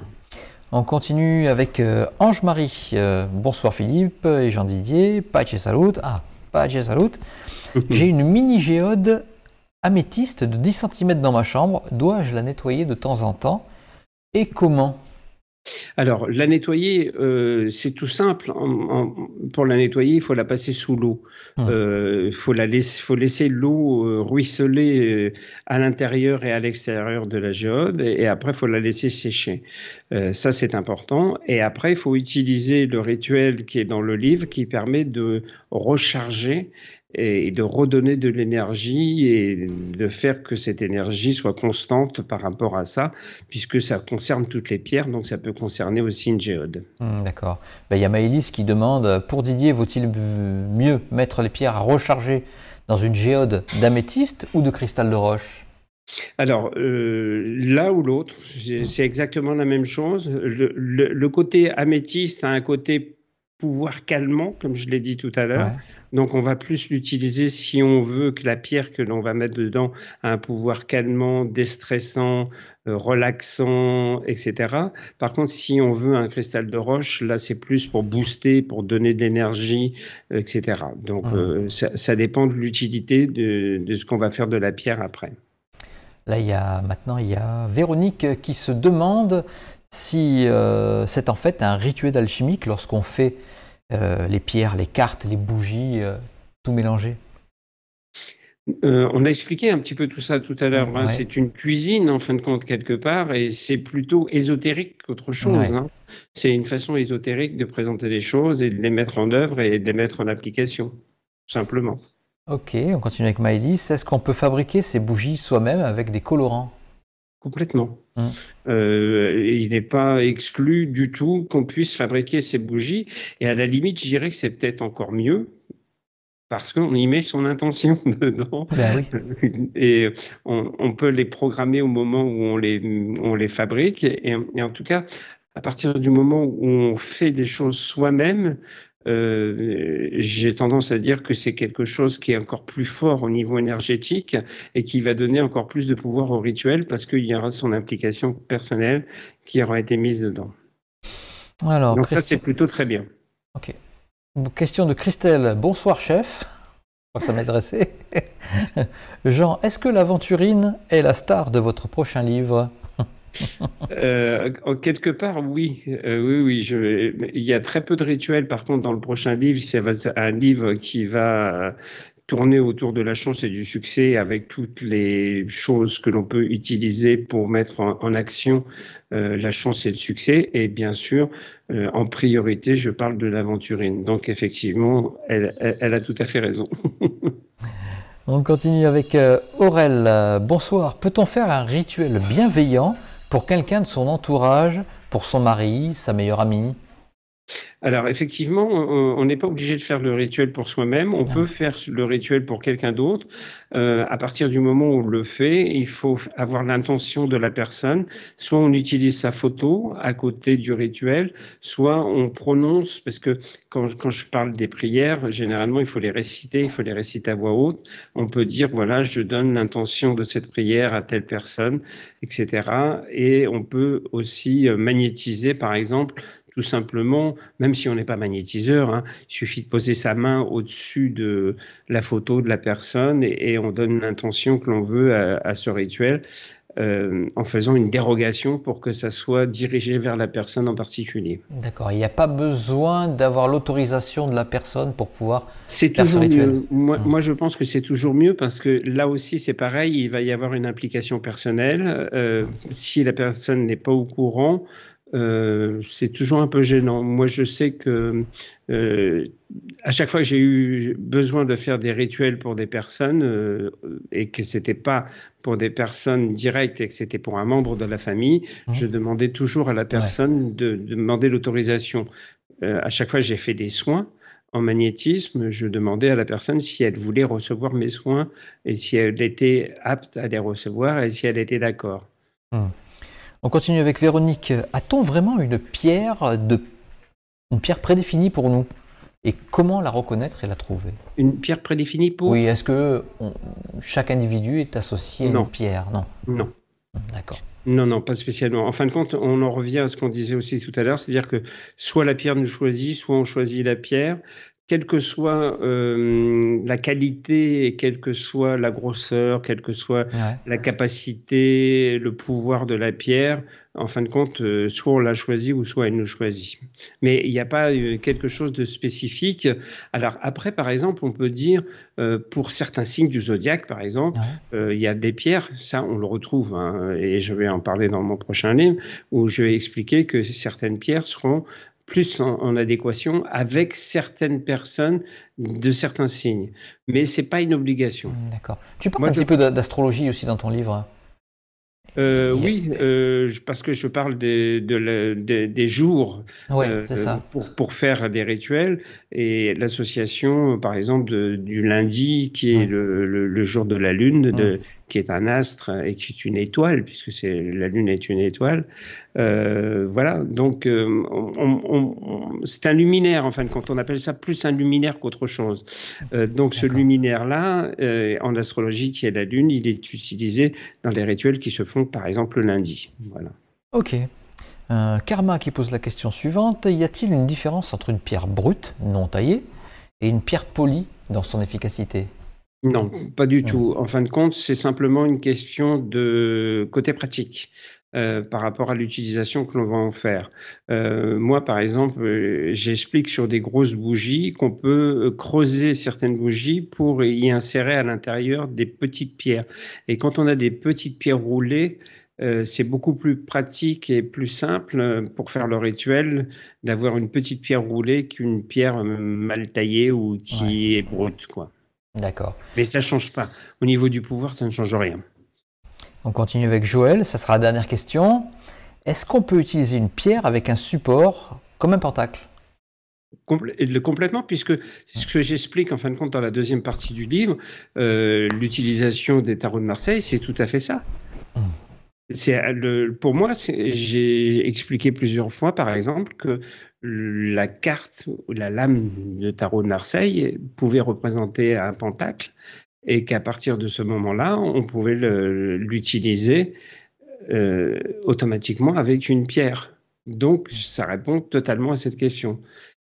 On continue avec euh, Ange-Marie. Euh, bonsoir Philippe et Jean Didier. Pace salut. Ah, pace salut. J'ai une mini géode améthyste de 10 cm dans ma chambre. Dois-je la nettoyer de temps en temps? Et comment? Alors, la nettoyer, euh, c'est tout simple. pour la nettoyer, il faut la passer sous l'eau. Il euh, faut, faut laisser l'eau euh, ruisseler à l'intérieur et à l'extérieur de la géode, et, après, il faut la laisser sécher. ça, c'est important. Et après, il faut utiliser le rituel qui est dans le livre, qui permet de recharger et de redonner de l'énergie et de faire que cette énergie soit constante par rapport à ça, puisque ça concerne toutes les pierres, donc ça peut concerner aussi une géode. Hmm, d'accord. Ben, il y a Maëlys qui demande, pour Didier, vaut-il mieux mettre les pierres à recharger dans une géode d'améthyste ou de cristal de roche? Alors, euh, l'un ou l'autre, c'est exactement la même chose. Le, le, côté améthyste a un côté pouvoir calmant, comme je l'ai dit tout à l'heure. Donc on va plus l'utiliser si on veut que la pierre que l'on va mettre dedans a un pouvoir calmant, déstressant, euh, relaxant, etc. Par contre, si on veut un cristal de roche, là c'est plus pour booster, pour donner de l'énergie, etc. Donc euh, ça, dépend de l'utilité de, de ce qu'on va faire de la pierre après. Là, il y a maintenant il y a Véronique qui se demande si euh, c'est en fait un rituel alchimique lorsqu'on fait euh, les pierres, les cartes, les bougies, euh, tout mélangé on a expliqué un petit peu tout ça tout à l'heure. Hein. C'est une cuisine en fin de compte quelque part et c'est plutôt ésotérique qu'autre chose. Hein. C'est une façon ésotérique de présenter les choses et de les mettre en œuvre et de les mettre en application, simplement. Ok, on continue avec Maëlys. Est-ce qu'on peut fabriquer ces bougies soi-même avec des colorants? Complètement. Hum. Euh, il n'est pas exclu du tout qu'on puisse fabriquer ces bougies. Et à la limite, je dirais que c'est peut-être encore mieux parce qu'on y met son intention dedans. Ben et on, peut les programmer au moment où on les, on les fabrique. et en tout cas, à partir du moment où on fait des choses soi-même, euh, j'ai tendance à dire que c'est quelque chose qui est encore plus fort au niveau énergétique et qui va donner encore plus de pouvoir au rituel parce qu'il y aura son implication personnelle qui aura été mise dedans. Alors, Donc ça, c'est plutôt très bien. Ok. Question de Christelle. Bonsoir, chef. Ça m'intéressait. Jean, est-ce que l'aventurine est la star de votre prochain livre? Euh, quelque part, oui, euh, oui, oui. Il y a très peu de rituels. Par contre, dans le prochain livre, c'est un livre qui va tourner autour de la chance et du succès avec toutes les choses que l'on peut utiliser pour mettre en, action euh, la chance et le succès. Et bien sûr, euh, en priorité, je parle de l'aventurine. Donc effectivement, elle, a tout à fait raison. On continue avec Aurel. Bonsoir. Peut-on faire un rituel bienveillant pour quelqu'un de son entourage, pour son mari, sa meilleure amie alors effectivement, on n'est pas obligé de faire le rituel pour soi-même, on peut faire le rituel pour quelqu'un d'autre. Euh, à partir du moment où on le fait, il faut avoir l'intention de la personne. Soit on utilise sa photo à côté du rituel, soit on prononce, parce que quand, quand je parle des prières, généralement il faut les réciter, il faut les réciter à voix haute. On peut dire, voilà, je donne l'intention de cette prière à telle personne, etc. Et on peut aussi euh, magnétiser, par exemple, tout simplement, même si on n'est pas magnétiseur, hein, il suffit de poser sa main au-dessus de la photo de la personne et, on donne l'intention que l'on veut à, ce rituel. Euh, en faisant une dérogation pour que ça soit dirigé vers la personne en particulier. D'accord, il n'y a pas besoin d'avoir l'autorisation de la personne pour pouvoir c'est toujours mieux. Moi, mmh. moi, je pense que c'est toujours mieux parce que là aussi, c'est pareil, il va y avoir une implication personnelle. Euh, si la personne n'est pas au courant, euh, c'est toujours un peu gênant. Moi, je sais que euh, à chaque fois que j'ai eu besoin de faire des rituels pour des personnes euh, et que c'était pas pour des personnes directes et que c'était pour un membre de la famille, mmh. je demandais toujours à la personne de, demander l'autorisation. à chaque fois, j'ai fait des soins en magnétisme, je demandais à la personne si elle voulait recevoir mes soins et si elle était apte à les recevoir et si elle était d'accord. Mmh. On continue avec Véronique. A-t-on vraiment une pierre, de, une pierre prédéfinie pour nous? Et comment la reconnaître et la trouver? Une pierre prédéfinie pour? Oui, est-ce que chaque individu est associé à une pierre? Non. Non. D'accord. Non, non, pas spécialement. En fin de compte, on en revient à ce qu'on disait aussi tout à l'heure, c'est-à-dire que soit la pierre nous choisit, soit on choisit la pierre quelle que soit euh, la qualité quelle que soit la grosseur, quelle que soit la capacité, le pouvoir de la pierre, en fin de compte, euh, soit on l'a choisi ou soit elle nous choisit. Mais il n'y a pas euh, quelque chose de spécifique. Alors après, par exemple, on peut dire pour certains signes du zodiaque, par exemple, il y a des pierres, ça on le retrouve, hein, et je vais en parler dans mon prochain livre, où je vais expliquer que certaines pierres seront plus en, adéquation avec certaines personnes de certains signes. Mais ce n'est pas une obligation. D'accord. Tu parles un petit peu d'astrologie aussi dans ton livre euh, oui, euh, parce que je parle des, des jours euh, Pour, pour, faire des rituels et l'association, par exemple, du lundi, qui est le, le, jour de la lune, de, qui est un astre et qui est une étoile, puisque c'est la lune est une étoile. voilà, donc on, c'est un luminaire, en fin de compte. On appelle ça plus un luminaire qu'autre chose. donc ce luminaire-là, en astrologie, qui est la lune, il est utilisé dans les rituels qui se font par exemple le lundi. Voilà. Ok. Euh, Karma qui pose la question suivante. Y a-t-il une différence entre une pierre brute, non taillée, et une pierre polie dans son efficacité? Non, pas du tout. En fin de compte, c'est simplement une question de côté pratique. Euh, par rapport à l'utilisation que l'on va en faire. Euh, moi, par exemple, j'explique sur des grosses bougies qu'on peut creuser certaines bougies pour y insérer à l'intérieur des petites pierres. Et quand on a des petites pierres roulées, euh, c'est beaucoup plus pratique et plus simple pour faire le rituel d'avoir une petite pierre roulée qu'une pierre mal taillée ou qui est brute, quoi. D'accord. Mais ça change pas. Au niveau du pouvoir, ça ne change rien. On continue avec Joël, ça sera la dernière question. Est-ce qu'on peut utiliser une pierre avec un support comme un pentacle? Complètement, puisque ce que j'explique en fin de compte dans la deuxième partie du livre, euh, l'utilisation des tarots de Marseille, c'est tout à fait ça. Hmm. C'est pour moi, j'ai expliqué plusieurs fois, par exemple, que la carte ou la lame de tarot de Marseille pouvait représenter un pentacle et qu'à partir de ce moment-là, on pouvait l'utiliser euh, automatiquement avec une pierre. Donc, ça répond totalement à cette question.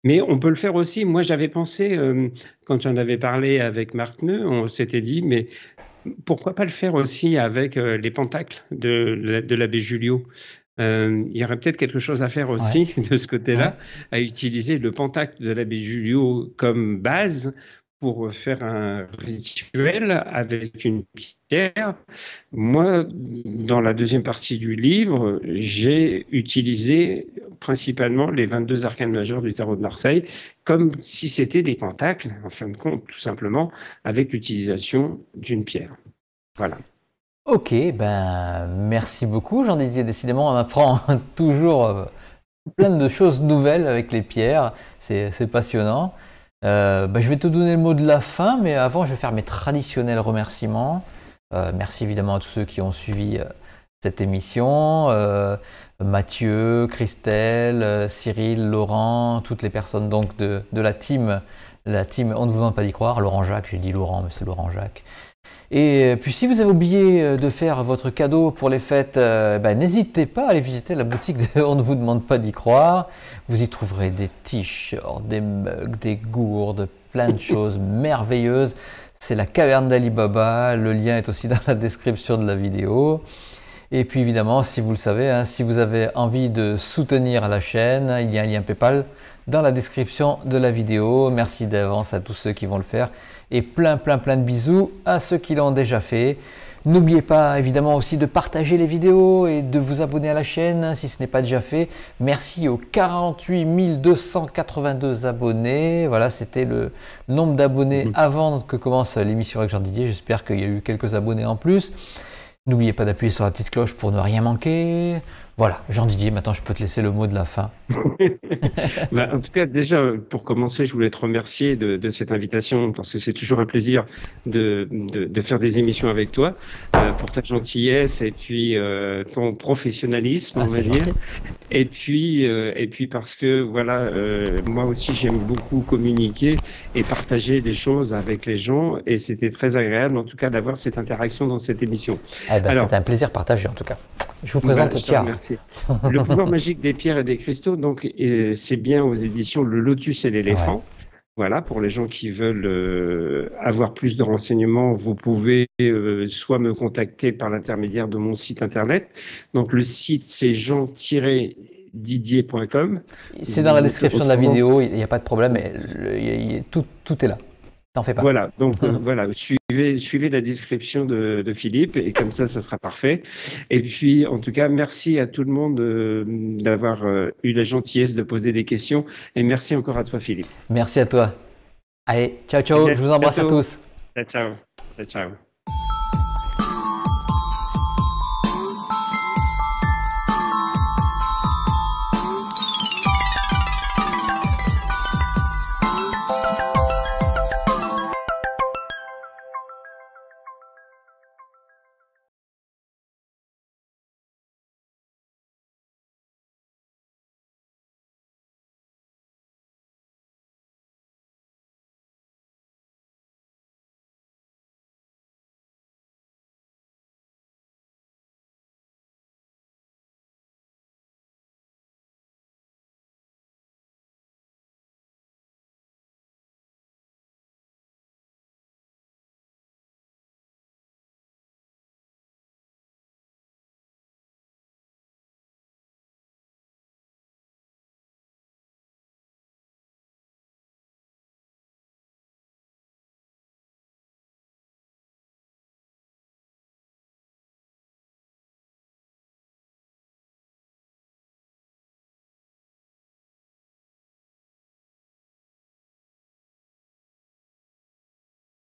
Mais on peut le faire aussi. Moi, j'avais pensé, euh, quand j'en avais parlé avec Marc Neu, on s'était dit, mais pourquoi pas le faire aussi avec euh, les pentacles de, de l'abbé Julio? Euh, il y aurait peut-être quelque chose à faire aussi de ce côté-là, à utiliser le pentacle de l'abbé Julio comme base pour faire un rituel avec une pierre. Moi, dans la deuxième partie du livre, j'ai utilisé principalement les 22 arcanes majeurs du tarot de Marseille comme si c'était des pentacles, en fin de compte, tout simplement, avec l'utilisation d'une pierre. Voilà. Ok, ben merci beaucoup Jean-Didier. Décidément, on apprend toujours euh, plein de choses nouvelles avec les pierres. C'est passionnant. Euh, ben, je vais te donner le mot de la fin, mais avant, je vais faire mes traditionnels remerciements. Euh, merci évidemment à tous ceux qui ont suivi cette émission. Mathieu, Christelle, Cyril, Laurent, toutes les personnes donc de, de la team, la team On ne vous demande pas d'y croire. Laurent Jacques, j'ai dit Laurent, mais c'est Laurent Jacques. Et puis si vous avez oublié euh, de faire votre cadeau pour les fêtes, euh, ben, n'hésitez pas à aller visiter la boutique On ne vous demande pas d'y croire. Vous y trouverez des t-shirts, des mugs, des gourdes, plein de choses merveilleuses. C'est la caverne d'Alibaba. Le lien est aussi dans la description de la vidéo. Et puis évidemment, si vous le savez, hein, si vous avez envie de soutenir la chaîne, il y a un lien PayPal dans la description de la vidéo. Merci d'avance à tous ceux qui vont le faire et plein plein plein de bisous à ceux qui l'ont déjà fait. N'oubliez pas évidemment aussi de partager les vidéos et de vous abonner à la chaîne si ce n'est pas déjà fait. Merci aux 48 282 abonnés. Voilà, c'était le nombre d'abonnés mmh. avant que commence l'émission avec Jean Didier. J'espère qu'il y a eu quelques abonnés en plus. N'oubliez pas d'appuyer sur la petite cloche pour ne rien manquer. Voilà, Jean Didier, maintenant je peux te laisser le mot de la fin. Bah, en tout cas, déjà, pour commencer, je voulais te remercier de, cette invitation parce que c'est toujours un plaisir de, de, faire des émissions avec toi euh, pour ta gentillesse et puis euh, ton professionnalisme, ah, on va dire. Et puis, euh, et puis parce que voilà, moi aussi j'aime beaucoup communiquer et partager des choses avec les gens et c'était très agréable en tout cas d'avoir cette interaction dans cette émission. Eh ben, c'est un plaisir partagé en tout cas. Je vous présente bah, Merci. Le pouvoir magique des pierres et des cristaux, donc c'est bien aux éditions Le Lotus et l'éléphant. Voilà, pour les gens qui veulent euh, avoir plus de renseignements, vous pouvez euh, soit me contacter par l'intermédiaire de mon site internet. Donc le site c'est jean-didier.com. C'est dans la description de la vidéo, il n'y a pas de problème, tout, tout est là. T'en fais pas. Voilà, donc euh, voilà, suivez, suivez la description de, de, Philippe et comme ça, ça sera parfait. Et puis, en tout cas, merci à tout le monde euh, d'avoir euh, eu la gentillesse de poser des questions et merci encore à toi, Philippe. Merci à toi. Allez, ciao, ciao, je vous embrasse à tous. Ciao, ciao. ciao, ciao.